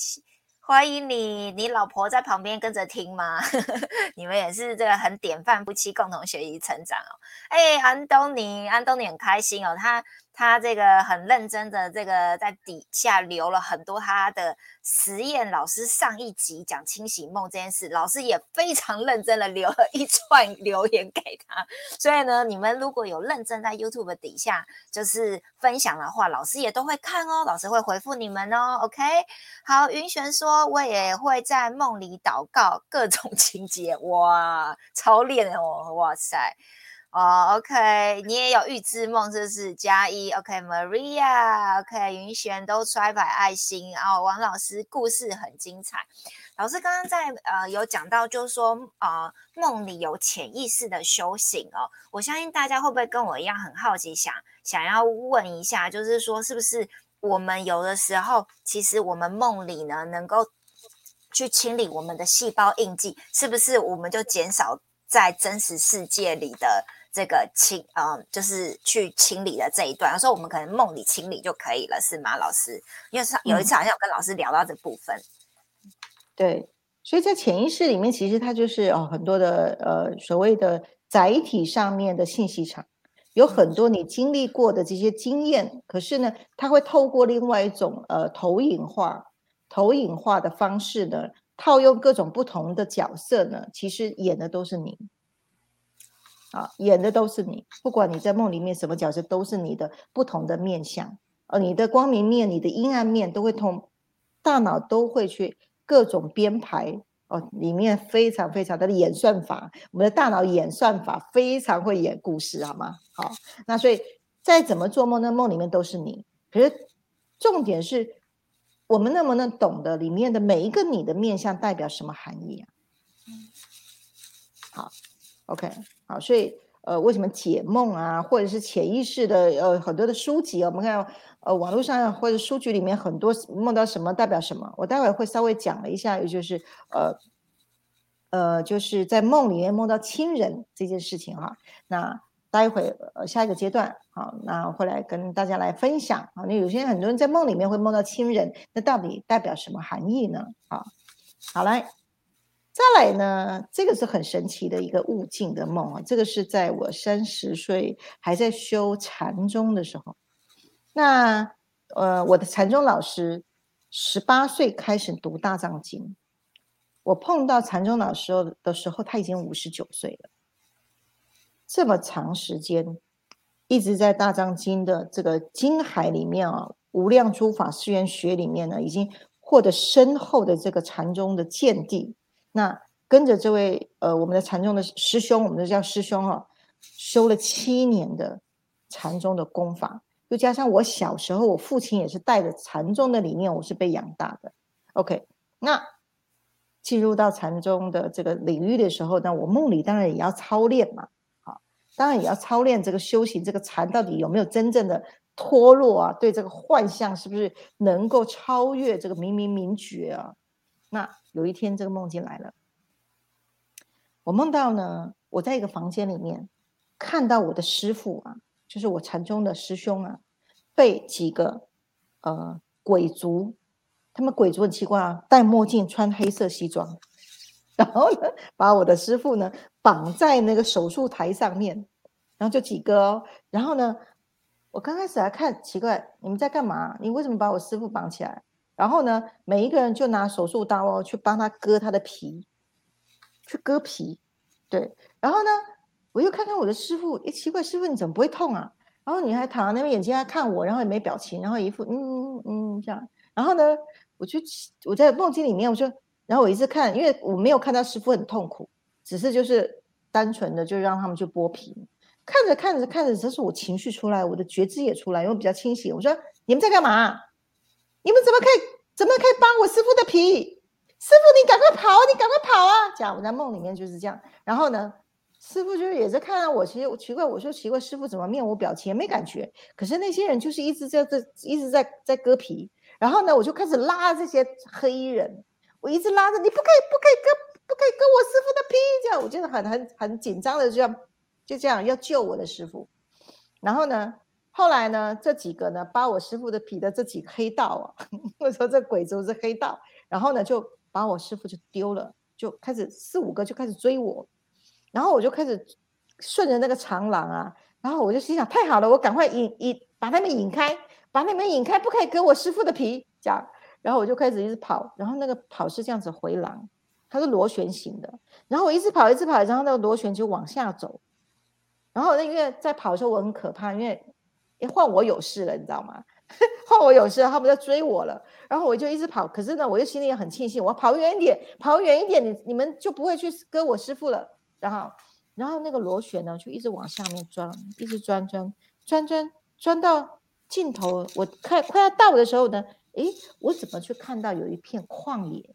欢迎你，你老婆在旁边跟着听吗？(laughs) 你们也是这个很典范夫妻，共同学习成长哦。哎，安东尼，安东尼很开心哦，他。他这个很认真的，这个在底下留了很多他的实验。老师上一集讲清醒梦这件事，老师也非常认真的留了一串 (laughs) 留言给他。所以呢，你们如果有认真在 YouTube 底下就是分享的话，老师也都会看哦，老师会回复你们哦。OK，好，云璇说我也会在梦里祷告各种 (laughs) 情节，哇，超练哦，哇塞。哦，OK，你也有预知梦，这是加一。OK，Maria，OK，云璇都刷牌爱心。哦，王老师故事很精彩。老师刚刚在呃有讲到，就是说呃梦里有潜意识的修行哦。我相信大家会不会跟我一样很好奇，想想要问一下，就是说是不是我们有的时候，其实我们梦里呢能够去清理我们的细胞印记，是不是我们就减少在真实世界里的？这个清，嗯，就是去清理的这一段，有时候我们可能梦里清理就可以了，是吗，老师？因为是有一次好像有跟老师聊到这部分。对，所以在潜意识里面，其实它就是哦很多的呃所谓的载体上面的信息场，有很多你经历过的这些经验，可是呢，它会透过另外一种呃投影化、投影化的方式呢，套用各种不同的角色呢，其实演的都是你。啊，演的都是你，不管你在梦里面什么角色，都是你的不同的面相。呃，你的光明面，你的阴暗面，都会通大脑都会去各种编排。哦，里面非常非常的演算法，我们的大脑演算法非常会演故事，好吗？好，那所以再怎么做梦，那梦里面都是你。可是重点是我们能不能懂得里面的每一个你的面相代表什么含义啊？好。OK，好，所以呃，为什么解梦啊，或者是潜意识的呃很多的书籍，我们看呃网络上或者书局里面很多梦到什么代表什么，我待会会稍微讲了一下，也就是呃呃就是在梦里面梦到亲人这件事情哈，那待会呃下一个阶段好，那会来跟大家来分享啊，那有些很多人在梦里面会梦到亲人，那到底代表什么含义呢？好，好来。再来呢，这个是很神奇的一个悟境的梦啊。这个是在我三十岁还在修禅宗的时候，那呃，我的禅宗老师十八岁开始读大藏经，我碰到禅宗老师的时候，他已经五十九岁了。这么长时间一直在大藏经的这个经海里面啊，无量诸法誓愿学里面呢，已经获得深厚的这个禅宗的见地。那跟着这位呃，我们的禅宗的师兄，我们就叫师兄哈，修了七年的禅宗的功法，又加上我小时候，我父亲也是带着禅宗的理念，我是被养大的。OK，那进入到禅宗的这个领域的时候，那我梦里当然也要操练嘛，好，当然也要操练这个修行，这个禅到底有没有真正的脱落啊？对这个幻象是不是能够超越这个明明明觉啊？那。有一天，这个梦境来了。我梦到呢，我在一个房间里面，看到我的师傅啊，就是我禅宗的师兄啊，被几个呃鬼族，他们鬼族很奇怪啊，戴墨镜，穿黑色西装，(laughs) 然后呢，把我的师傅呢绑在那个手术台上面，然后就几个哦，然后呢，我刚开始还看奇怪，你们在干嘛？你为什么把我师傅绑起来？然后呢，每一个人就拿手术刀哦，去帮他割他的皮，去割皮，对。然后呢，我又看看我的师傅，哎，奇怪，师傅你怎么不会痛啊？然后你还躺在那边，眼睛还看我，然后也没表情，然后一副嗯嗯嗯这样。然后呢，我就我在梦境里面，我就，然后我一直看，因为我没有看到师傅很痛苦，只是就是单纯的就让他们去剥皮。看着看着看着，这是我情绪出来，我的觉知也出来，因为比较清醒。我说你们在干嘛？你们怎么可以怎么可以扒我师傅的皮？师傅，你赶快跑！你赶快跑啊！这样我在梦里面就是这样。然后呢，师傅就是也是看到我，其实我奇怪，我说奇怪，师傅怎么面无表情，没感觉？可是那些人就是一直在这，一直在在割皮。然后呢，我就开始拉这些黑衣人，我一直拉着，你不可以，不可以割，不可以割我师傅的皮。这样，我就是很很很紧张的，这样就这样要救我的师傅。然后呢？后来呢，这几个呢，扒我师傅的皮的这几个黑道啊，(laughs) 我说这鬼族是黑道，然后呢，就把我师傅就丢了，就开始四五个就开始追我，然后我就开始顺着那个长廊啊，然后我就心想，太好了，我赶快引引把他们引开，把他们引开，不可以割我师傅的皮，这样，然后我就开始一直跑，然后那个跑是这样子回廊，它是螺旋形的，然后我一直跑一直跑，然后那个螺旋就往下走，然后那因为在跑的时候我很可怕，因为。换我有事了，你知道吗？(laughs) 换我有事，他们在追我了，然后我就一直跑。可是呢，我又心里也很庆幸，我跑远一点，跑远一点，你你们就不会去割我师傅了。然后，然后那个螺旋呢，就一直往下面钻，一直钻钻钻钻钻到尽头。我快快要到的时候呢，诶，我怎么去看到有一片旷野，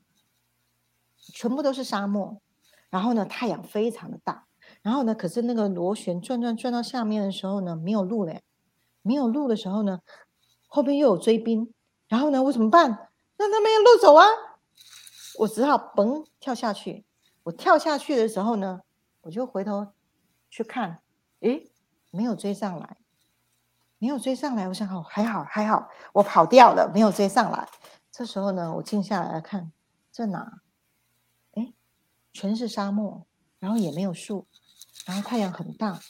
全部都是沙漠。然后呢，太阳非常的大。然后呢，可是那个螺旋转转转到下面的时候呢，没有路嘞。没有路的时候呢，后边又有追兵，然后呢，我怎么办？那他没有路走啊！我只好嘣跳下去。我跳下去的时候呢，我就回头去看，诶，没有追上来，没有追上来。我想，哦，还好还好，我跑掉了，没有追上来。这时候呢，我静下来看，在哪？诶，全是沙漠，然后也没有树，然后太阳很大，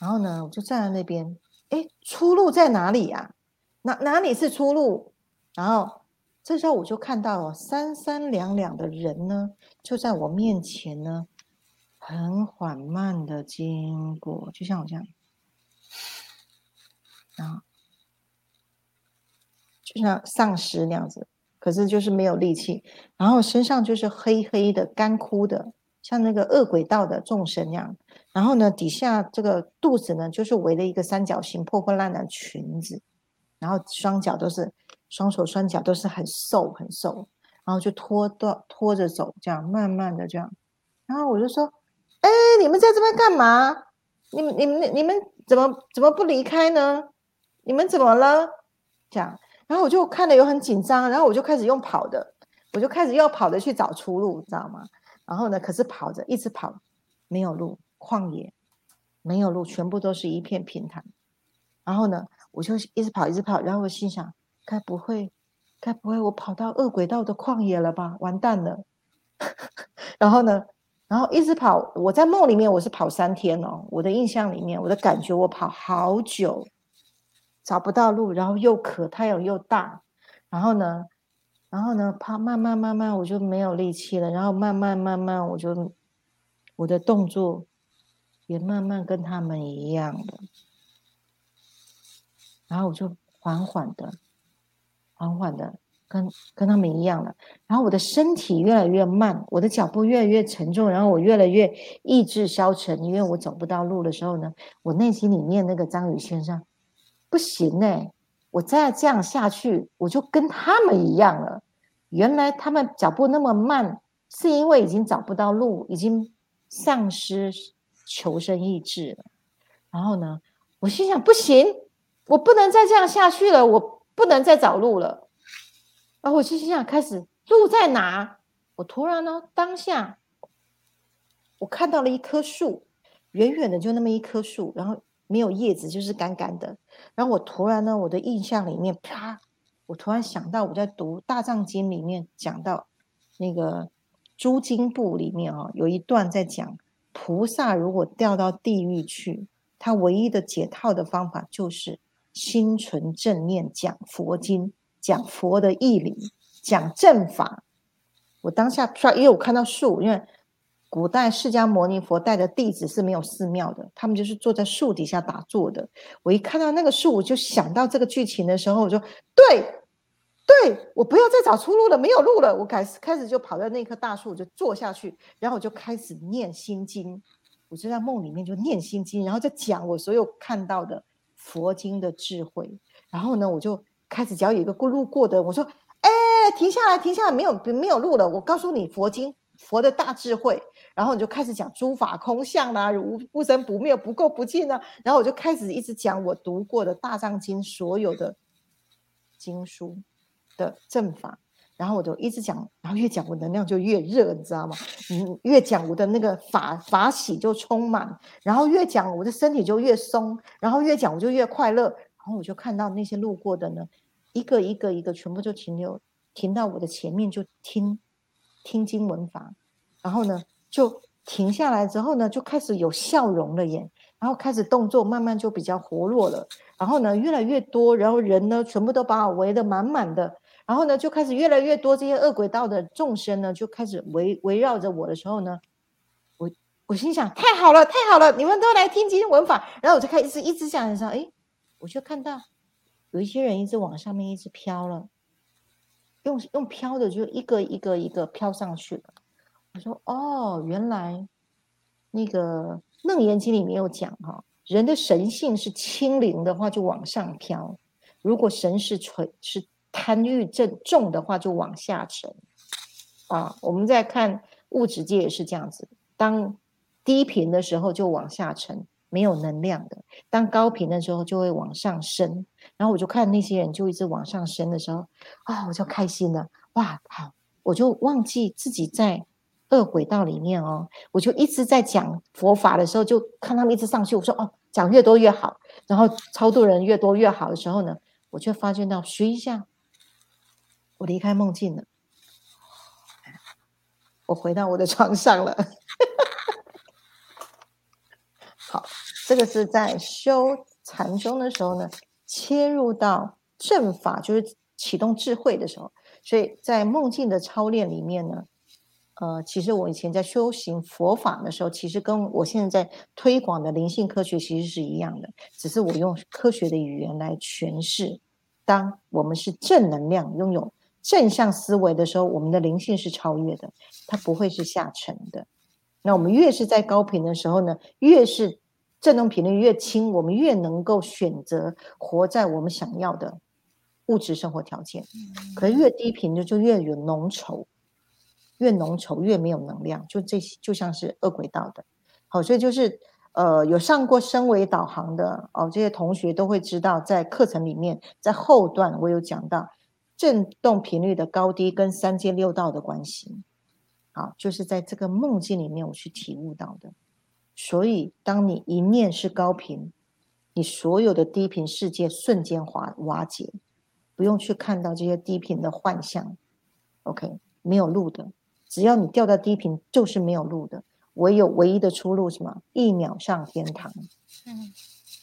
然后呢，我就站在那边。哎，出路在哪里呀？哪哪里是出路？然后这时候我就看到了三三两两的人呢，就在我面前呢，很缓慢的经过，就像我这样，然后，就像丧尸那样子，可是就是没有力气，然后身上就是黑黑的、干枯的，像那个恶鬼道的众生那样。然后呢，底下这个肚子呢，就是围了一个三角形破破烂烂裙子，然后双脚都是双手双脚都是很瘦很瘦，然后就拖到拖着走，这样慢慢的这样。然后我就说，哎，你们在这边干嘛？你们、你们、你们怎么怎么不离开呢？你们怎么了？这样，然后我就看了又很紧张，然后我就开始用跑的，我就开始要跑的去找出路，你知道吗？然后呢，可是跑着一直跑，没有路，旷野没有路，全部都是一片平坦。然后呢，我就一直跑，一直跑，然后我心想，该不会，该不会我跑到恶轨道的旷野了吧？完蛋了。(laughs) 然后呢？然后一直跑，我在梦里面我是跑三天哦，我的印象里面，我的感觉我跑好久，找不到路，然后又渴，太阳又大，然后呢，然后呢，跑慢慢慢慢我就没有力气了，然后慢慢慢慢我就我的动作也慢慢跟他们一样了，然后我就缓缓的，缓缓的。跟跟他们一样了，然后我的身体越来越慢，我的脚步越来越沉重，然后我越来越意志消沉，因为我走不到路的时候呢，我内心里面那个张宇先生不行哎，我再这样下去，我就跟他们一样了。原来他们脚步那么慢，是因为已经找不到路，已经丧失求生意志了。然后呢，我心想不行，我不能再这样下去了，我不能再找路了。然后我就心想，开始路在哪？我突然呢，当下我看到了一棵树，远远的就那么一棵树，然后没有叶子，就是干干的。然后我突然呢，我的印象里面，啪！我突然想到我在读《大藏经》里面讲到那个诸经部里面啊，有一段在讲菩萨如果掉到地狱去，他唯一的解套的方法就是心存正念，讲佛经。讲佛的义理，讲正法。我当下突然，因为我看到树，因为古代释迦牟尼佛带的弟子是没有寺庙的，他们就是坐在树底下打坐的。我一看到那个树，我就想到这个剧情的时候，我说：对，对我不要再找出路了，没有路了。我开始开始就跑到那棵大树，我就坐下去，然后我就开始念心经。我就在梦里面就念心经，然后再讲我所有看到的佛经的智慧。然后呢，我就。开始只要有一个过路过的，我说：“哎，停下来，停下来，没有没有路了。”我告诉你佛经佛的大智慧，然后你就开始讲诸法空相啦，无不生不灭，不垢不净啊。然后我就开始一直讲我读过的大藏经所有的经书的正法，然后我就一直讲，然后越讲我能量就越热，你知道吗？嗯，越讲我的那个法法喜就充满，然后越讲我的身体就越松，然后越讲我就越快乐。然后我就看到那些路过的呢，一个一个一个全部就停留，停到我的前面就听听经文法，然后呢就停下来之后呢就开始有笑容了耶，然后开始动作慢慢就比较活络了，然后呢越来越多，然后人呢全部都把我围得满满的，然后呢就开始越来越多这些恶鬼道的众生呢就开始围围绕着我的时候呢，我我心想太好了太好了，你们都来听经文法，然后我就开始一直想想哎。我就看到有一些人一直往上面一直飘了，用用飘的就一个一个一个飘上去了。我说哦，原来那个《楞严经》里面有讲哈，人的神性是清灵的话就往上飘，如果神是纯是贪欲正重的话就往下沉。啊，我们在看物质界也是这样子，当低频的时候就往下沉。没有能量的，当高频的时候就会往上升，然后我就看那些人就一直往上升的时候，啊，我就开心了，哇，好，我就忘记自己在恶轨道里面哦，我就一直在讲佛法的时候，就看他们一直上去，我说哦，讲越多越好，然后超度人越多越好的时候呢，我却发现到，学一下，我离开梦境了，我回到我的床上了。好，这个是在修禅宗的时候呢，切入到正法，就是启动智慧的时候。所以在梦境的操练里面呢，呃，其实我以前在修行佛法的时候，其实跟我现在在推广的灵性科学其实是一样的，只是我用科学的语言来诠释。当我们是正能量、拥有正向思维的时候，我们的灵性是超越的，它不会是下沉的。那我们越是在高频的时候呢，越是振动频率越轻，我们越能够选择活在我们想要的物质生活条件。可是越低频的就越有浓稠，越浓稠越没有能量。就这些就像是恶轨道的，好，所以就是呃有上过声维导航的哦，这些同学都会知道，在课程里面，在后段我有讲到振动频率的高低跟三界六道的关系。好，就是在这个梦境里面我去体悟到的。所以，当你一念是高频，你所有的低频世界瞬间瓦瓦解，不用去看到这些低频的幻象。OK，没有路的，只要你掉到低频，就是没有路的。唯有唯一的出路什么？一秒上天堂。嗯，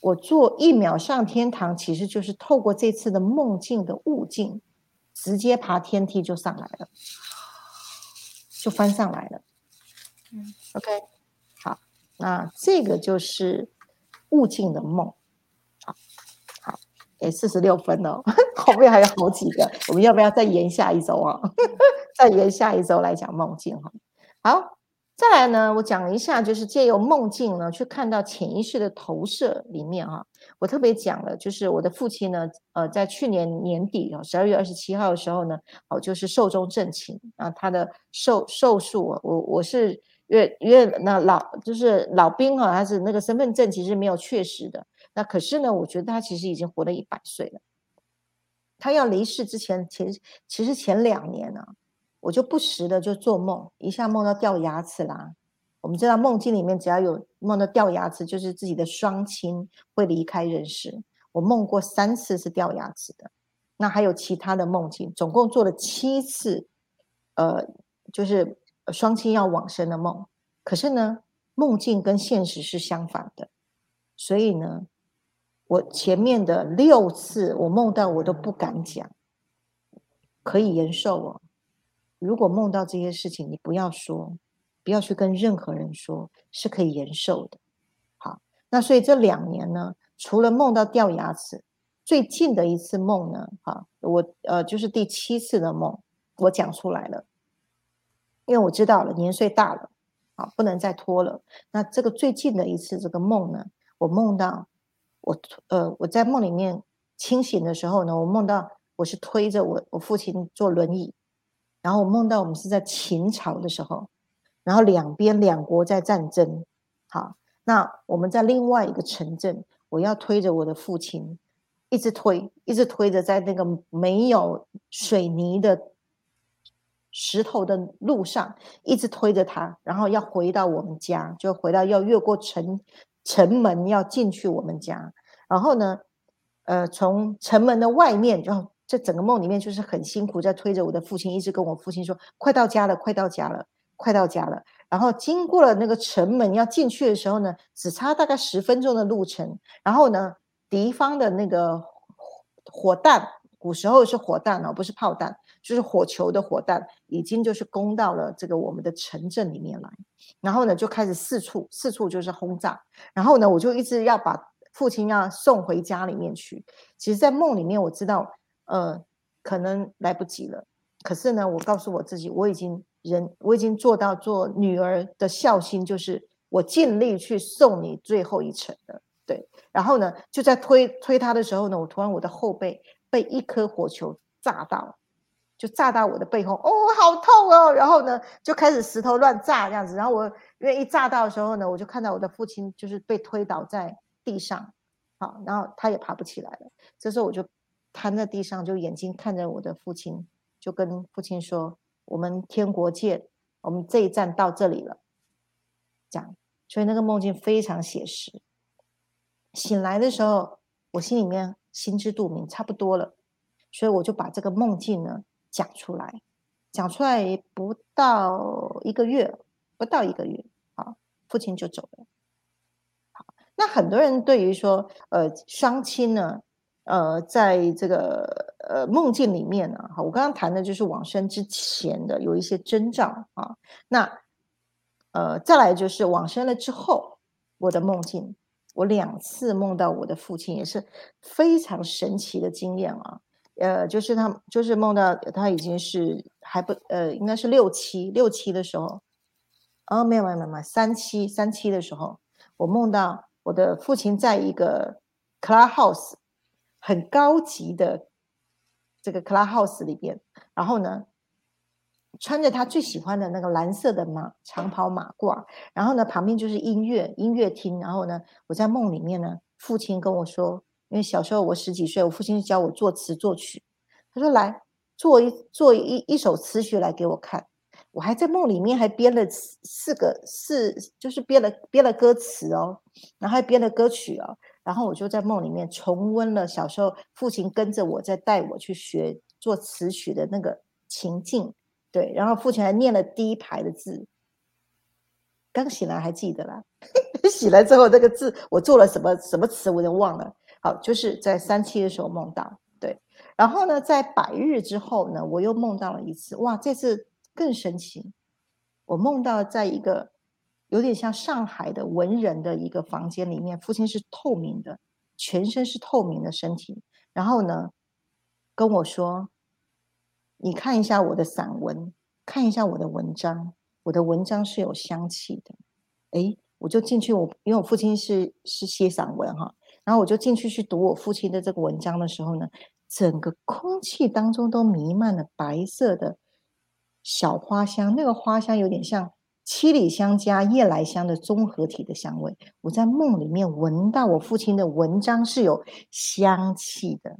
我做一秒上天堂，其实就是透过这次的梦境的悟境，直接爬天梯就上来了。就翻上来了，嗯，OK，好，那这个就是悟境的梦，好，好，哎，四十六分哦，后面还有好几个，我们要不要再延下一周啊？(laughs) 再延下一周来讲梦境哈，好。再来呢，我讲一下，就是借由梦境呢，去看到潜意识的投射里面哈。我特别讲了，就是我的父亲呢，呃，在去年年底哦，十二月二十七号的时候呢，哦，就是寿终正寝啊，他的寿寿数，我我是因为因为那老就是老兵哈，他是那个身份证其实没有确实的，那可是呢，我觉得他其实已经活了一百岁了。他要离世之前，其实其实前两年呢。我就不时的就做梦，一下梦到掉牙齿啦。我们知道梦境里面只要有梦到掉牙齿，就是自己的双亲会离开人世。我梦过三次是掉牙齿的，那还有其他的梦境，总共做了七次，呃，就是双亲要往生的梦。可是呢，梦境跟现实是相反的，所以呢，我前面的六次我梦到我都不敢讲，可以延寿哦。如果梦到这些事情，你不要说，不要去跟任何人说，是可以延寿的。好，那所以这两年呢，除了梦到掉牙齿，最近的一次梦呢，哈，我呃就是第七次的梦，我讲出来了，因为我知道了年岁大了，好，不能再拖了。那这个最近的一次这个梦呢，我梦到我呃我在梦里面清醒的时候呢，我梦到我是推着我我父亲坐轮椅。然后我梦到我们是在秦朝的时候，然后两边两国在战争。好，那我们在另外一个城镇，我要推着我的父亲，一直推，一直推着，在那个没有水泥的石头的路上，一直推着他，然后要回到我们家，就回到要越过城城门要进去我们家。然后呢，呃，从城门的外面就。这整个梦里面就是很辛苦，在推着我的父亲，一直跟我父亲说：“快到家了，快到家了，快到家了。”然后经过了那个城门要进去的时候呢，只差大概十分钟的路程。然后呢，敌方的那个火弹，古时候是火弹哦，不是炮弹，就是火球的火弹，已经就是攻到了这个我们的城镇里面来。然后呢，就开始四处四处就是轰炸。然后呢，我就一直要把父亲要送回家里面去。其实，在梦里面我知道。呃，可能来不及了。可是呢，我告诉我自己，我已经人，我已经做到做女儿的孝心，就是我尽力去送你最后一程了。对，然后呢，就在推推他的时候呢，我突然我的后背被一颗火球炸到，就炸到我的背后，哦，好痛哦！然后呢，就开始石头乱炸这样子。然后我因为一炸到的时候呢，我就看到我的父亲就是被推倒在地上，好，然后他也爬不起来了。这时候我就。瘫在地上，就眼睛看着我的父亲，就跟父亲说：“我们天国见，我们这一站到这里了。”这样，所以那个梦境非常写实。醒来的时候，我心里面心知肚明，差不多了，所以我就把这个梦境呢讲出来。讲出来不到一个月，不到一个月，好，父亲就走了。好，那很多人对于说，呃，双亲呢？呃，在这个呃梦境里面呢，哈，我刚刚谈的就是往生之前的有一些征兆啊。那呃，再来就是往生了之后，我的梦境，我两次梦到我的父亲，也是非常神奇的经验啊。呃，就是他，就是梦到他已经是还不呃，应该是六七六七的时候，哦，没有没有没有三七三七的时候，我梦到我的父亲在一个 clubhouse。很高级的这个 clubhouse 里边，然后呢，穿着他最喜欢的那个蓝色的马长袍马褂，然后呢，旁边就是音乐音乐厅，然后呢，我在梦里面呢，父亲跟我说，因为小时候我十几岁，我父亲教我作词作曲，他说来做一做一一首词曲来给我看，我还在梦里面还编了四四个四，就是编了编了歌词哦，然后还编了歌曲哦，然后我就在梦里面重温了小时候父亲跟着我在带我去学做词曲的那个情境。对，然后父亲还念了第一排的字，刚醒来还记得啦。(laughs) 醒来之后那个字，我做了什么什么词，我就忘了。好，就是在三七的时候梦到。对，然后呢，在百日之后呢，我又梦到了一次。哇，这次更神奇。我梦到在一个有点像上海的文人的一个房间里面，父亲是透明的，全身是透明的身体，然后呢，跟我说。你看一下我的散文，看一下我的文章，我的文章是有香气的。哎，我就进去，我因为我父亲是是写散文哈，然后我就进去去读我父亲的这个文章的时候呢，整个空气当中都弥漫了白色的小花香，那个花香有点像七里香加夜来香的综合体的香味。我在梦里面闻到我父亲的文章是有香气的。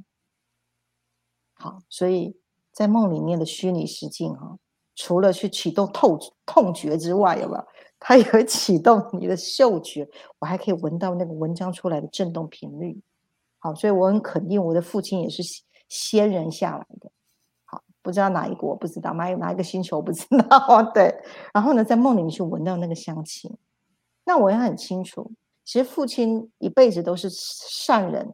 好，所以。在梦里面的虚拟实境哈，除了去启动痛痛觉之外，有没有？它也会启动你的嗅觉，我还可以闻到那个文章出来的震动频率。好，所以我很肯定，我的父亲也是仙人下来的。不知道哪一国，不知道哪哪一个星球，不知道。(laughs) 对，然后呢，在梦里面去闻到那个香气，那我也很清楚，其实父亲一辈子都是善人，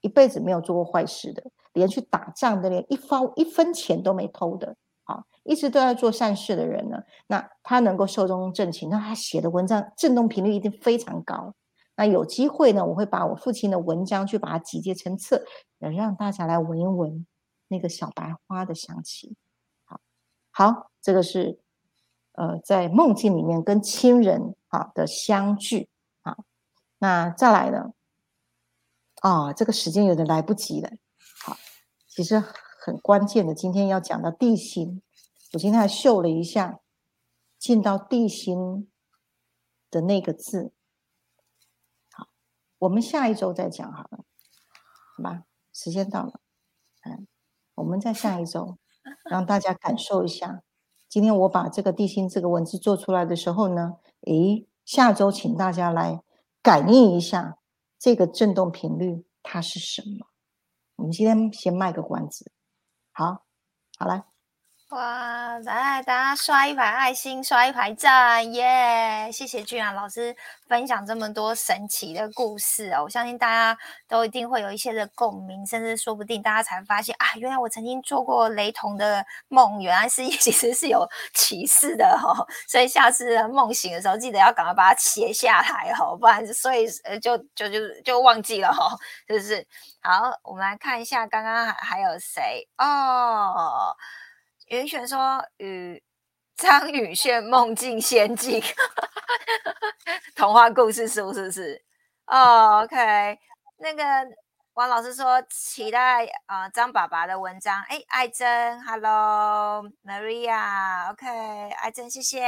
一辈子没有做过坏事的。连去打仗的，连一分一分钱都没偷的，好，一直都在做善事的人呢。那他能够寿终正寝，那他写的文章震动频率一定非常高。那有机会呢，我会把我父亲的文章去把它集结成册，让大家来闻一闻那个小白花的香气。好，好，这个是呃在梦境里面跟亲人啊的相聚。啊，那再来呢？啊，这个时间有点来不及了。好其实很关键的，今天要讲到地心，我今天还秀了一下，进到地心的那个字。好，我们下一周再讲好了，好吧？时间到了，嗯，我们在下一周让大家感受一下。今天我把这个地心这个文字做出来的时候呢，诶，下周请大家来感应一下这个震动频率它是什么。我们今天先卖个关子，好，好来。哇，来大家刷一排爱心，刷一排赞，耶！谢谢俊然老师分享这么多神奇的故事哦，我相信大家都一定会有一些的共鸣，甚至说不定大家才发现啊，原来我曾经做过雷同的梦，原来是 (laughs) 其实是有启示的哈。所以下次梦醒的时候，记得要赶快把它写下来哈，不然所以呃就就就就忘记了哈，是不是？好，我们来看一下刚刚还还有谁哦。云璇说：“与张宇炫梦境仙境，(laughs) 童话故事书是不是？哦，OK。那个王老师说期待啊张爸爸的文章。哎，爱珍，Hello，Maria，OK，爱珍，谢谢。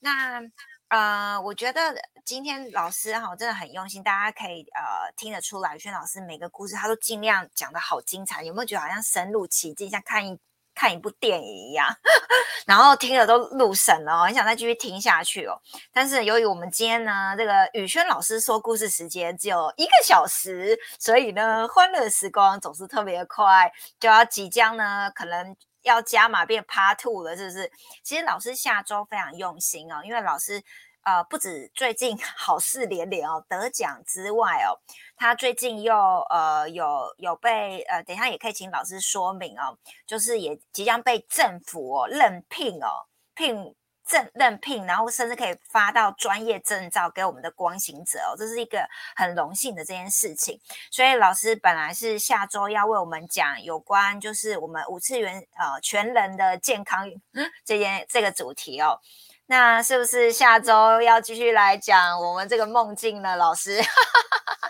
那呃，我觉得今天老师哈真的很用心，大家可以呃听得出来，轩老师每个故事他都尽量讲的好精彩。有没有觉得好像深入其境，像看一？”看一部电影一样，(laughs) 然后听了都入神了，很想再继续听下去哦。但是由于我们今天呢，这个宇轩老师说故事时间只有一个小时，所以呢，欢乐时光总是特别快，就要即将呢，可能要加码变 Part Two 了，是不是？其实老师下周非常用心哦，因为老师。呃，不止最近 (laughs) 好事连连哦，得奖之外哦，他最近又呃有有被呃，等一下也可以请老师说明哦，就是也即将被政府哦任聘哦，聘正任聘，然后甚至可以发到专业证照给我们的光行者哦，这是一个很荣幸的这件事情。所以老师本来是下周要为我们讲有关就是我们五次元呃全人的健康 (laughs) 这件这个主题哦。那是不是下周要继续来讲我们这个梦境呢？老师，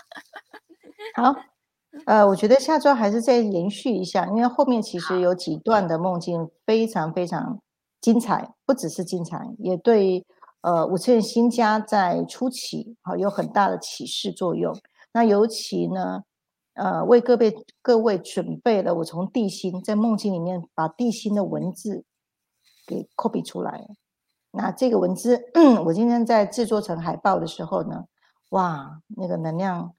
(laughs) 好，呃，我觉得下周还是再延续一下，因为后面其实有几段的梦境非常非常精彩，不只是精彩，也对呃五次元新家在初期好有很大的启示作用。那尤其呢，呃，为各位各位准备了我从地心在梦境里面把地心的文字给 copy 出来。那这个文字，我今天在制作成海报的时候呢，哇，那个能量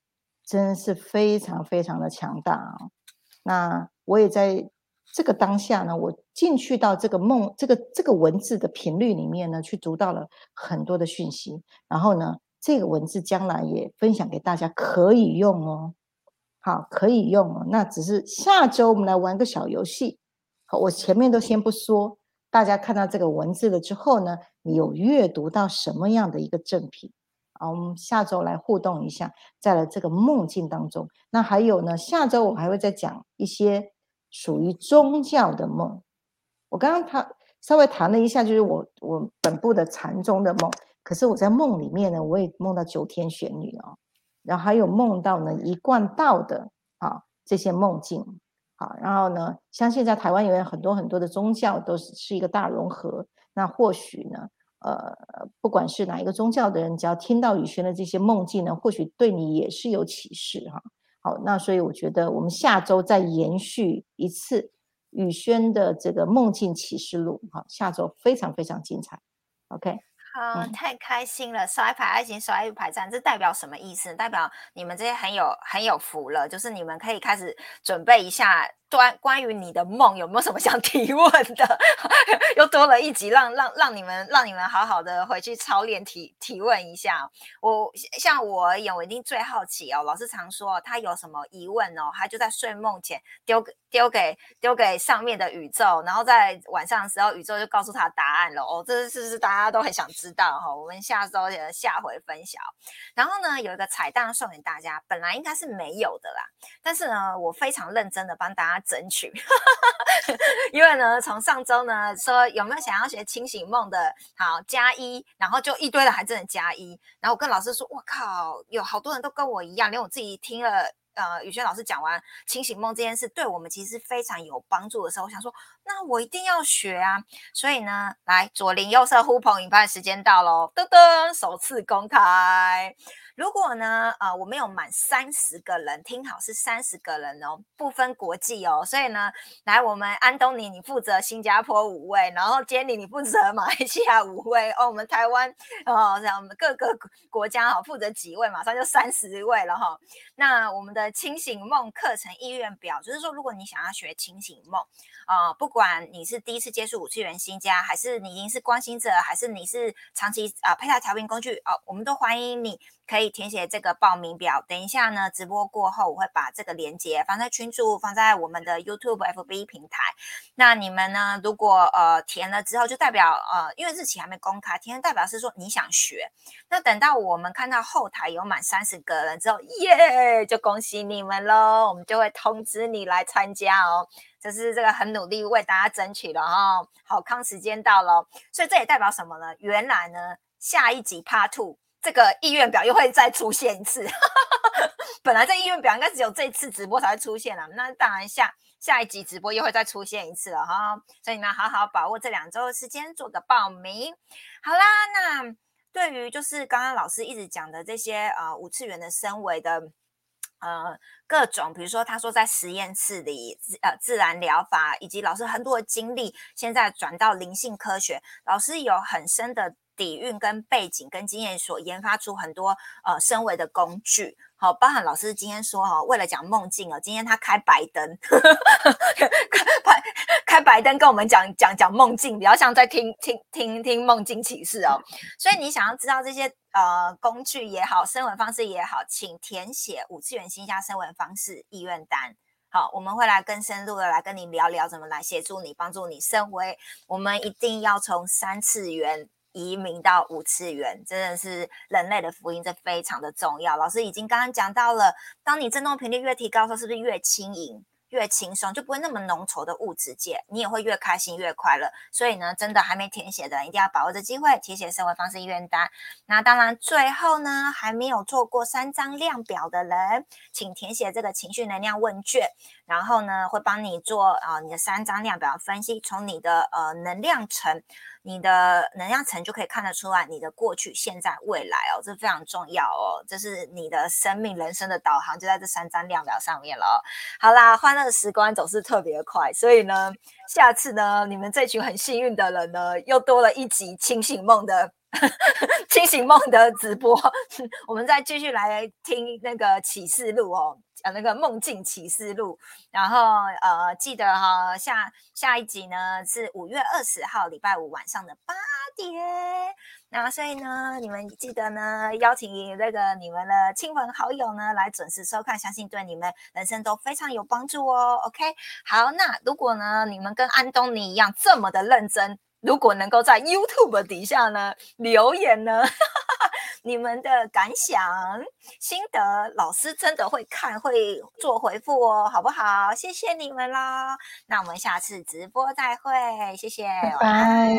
真是非常非常的强大啊！那我也在这个当下呢，我进去到这个梦，这个这个文字的频率里面呢，去读到了很多的讯息。然后呢，这个文字将来也分享给大家，可以用哦。好，可以用哦。那只是下周我们来玩个小游戏。好，我前面都先不说。大家看到这个文字了之后呢，你有阅读到什么样的一个正品？啊，我们下周来互动一下，在了这个梦境当中。那还有呢，下周我还会再讲一些属于宗教的梦。我刚刚谈稍微谈了一下，就是我我本部的禅宗的梦。可是我在梦里面呢，我也梦到九天玄女哦，然后还有梦到呢一贯道的啊这些梦境。好，然后呢，相信在台湾也有很多很多的宗教都是是一个大融合。那或许呢，呃，不管是哪一个宗教的人，只要听到宇轩的这些梦境呢，或许对你也是有启示哈。好，那所以我觉得我们下周再延续一次宇轩的这个梦境启示录。好，下周非常非常精彩。OK。啊，太开心了！刷一排爱心，刷一排赞，这代表什么意思？代表你们这些很有很有福了，就是你们可以开始准备一下。关关于你的梦有没有什么想提问的？(laughs) 又多了一集，让让让你们让你们好好的回去操练提提问一下。我像我而言，我一定最好奇哦。老师常说他有什么疑问哦，他就在睡梦前丢给丢给丢给上面的宇宙，然后在晚上的时候，宇宙就告诉他答案了哦。这是不是大家都很想知道哈？我们下周的下回分享。然后呢，有一个彩蛋送给大家，本来应该是没有的啦，但是呢，我非常认真的帮大家。争取，(laughs) 因为呢，从上周呢说有没有想要学清醒梦的，好加一，然后就一堆的还真的加一，然后我跟老师说，我靠，有好多人都跟我一样，连我自己听了呃宇轩老师讲完清醒梦这件事，对我们其实非常有帮助的时候，我想说，那我一定要学啊，所以呢，来左邻右舍呼朋引伴时间到喽，噔噔，首次公开。如果呢，呃，我们有满三十个人，听好是三十个人哦，不分国际哦，所以呢，来我们安东尼，你负责新加坡五位，然后 Jenny 你负责马来西亚五位哦，我们台湾哦，像我们各个国家哈负责几位，马上就三十位了哈。那我们的清醒梦课程意愿表，就是说，如果你想要学清醒梦，啊，不管你是第一次接触五次元新家，还是你已经是关心者，还是你是长期啊配套调频工具哦，我们都欢迎你。可以填写这个报名表。等一下呢，直播过后我会把这个链接放在群组，放在我们的 YouTube、FB 平台。那你们呢，如果呃填了之后，就代表呃，因为日期还没公开，填代表是说你想学。那等到我们看到后台有满三十个人之后，耶，就恭喜你们喽！我们就会通知你来参加哦。这是这个很努力为大家争取的哈。好康时间到了，所以这也代表什么呢？原来呢，下一集 Part Two。这个意愿表又会再出现一次，(laughs) 本来这意愿表应该只有这次直播才会出现了，那当然下下一集直播又会再出现一次了哈，所以你们好好把握这两周的时间做个报名。好啦，那对于就是刚刚老师一直讲的这些呃五次元的升维的呃各种，比如说他说在实验室里呃自然疗法，以及老师很多的经历，现在转到灵性科学，老师有很深的。底蕴跟背景跟经验所研发出很多呃升维的工具，好，包含老师今天说哈，为了讲梦境啊，今天他开白灯，(laughs) 开开白灯跟我们讲讲讲梦境，比较像在听听听听梦境启示哦。所以你想要知道这些呃工具也好，声纹方式也好，请填写五次元新加升维方式意愿单。好，我们会来更深入的来跟你聊聊怎么来协助你，帮助你升维。我们一定要从三次元。移民到五次元，真的是人类的福音，这非常的重要。老师已经刚刚讲到了，当你振动频率越提高的，时候是不是越轻盈？越轻松，就不会那么浓稠的物质界，你也会越开心越快乐。所以呢，真的还没填写的，一定要把握这机会填写生活方式意愿单。那当然，最后呢，还没有做过三张量表的人，请填写这个情绪能量问卷，然后呢，会帮你做啊你的三张量表分析，从你的呃能量层。你的能量层就可以看得出来，你的过去、现在、未来哦，这非常重要哦。这是你的生命、人生的导航，就在这三张量表上面了。好啦，欢乐时光总是特别快，所以呢，下次呢，你们这群很幸运的人呢，又多了一集清醒梦的 (laughs) 清醒梦的直播，(laughs) 我们再继续来听那个启示录哦。呃，那个梦境启示录，然后呃，记得哈，下下一集呢是五月二十号礼拜五晚上的八点，那所以呢，你们记得呢邀请那个你们的亲朋好友呢来准时收看，相信对你们人生都非常有帮助哦。OK，好，那如果呢你们跟安东尼一样这么的认真。如果能够在 YouTube 底下呢留言呢，(laughs) 你们的感想心得，老师真的会看会做回复哦，好不好？谢谢你们啦，那我们下次直播再会，谢谢，拜拜。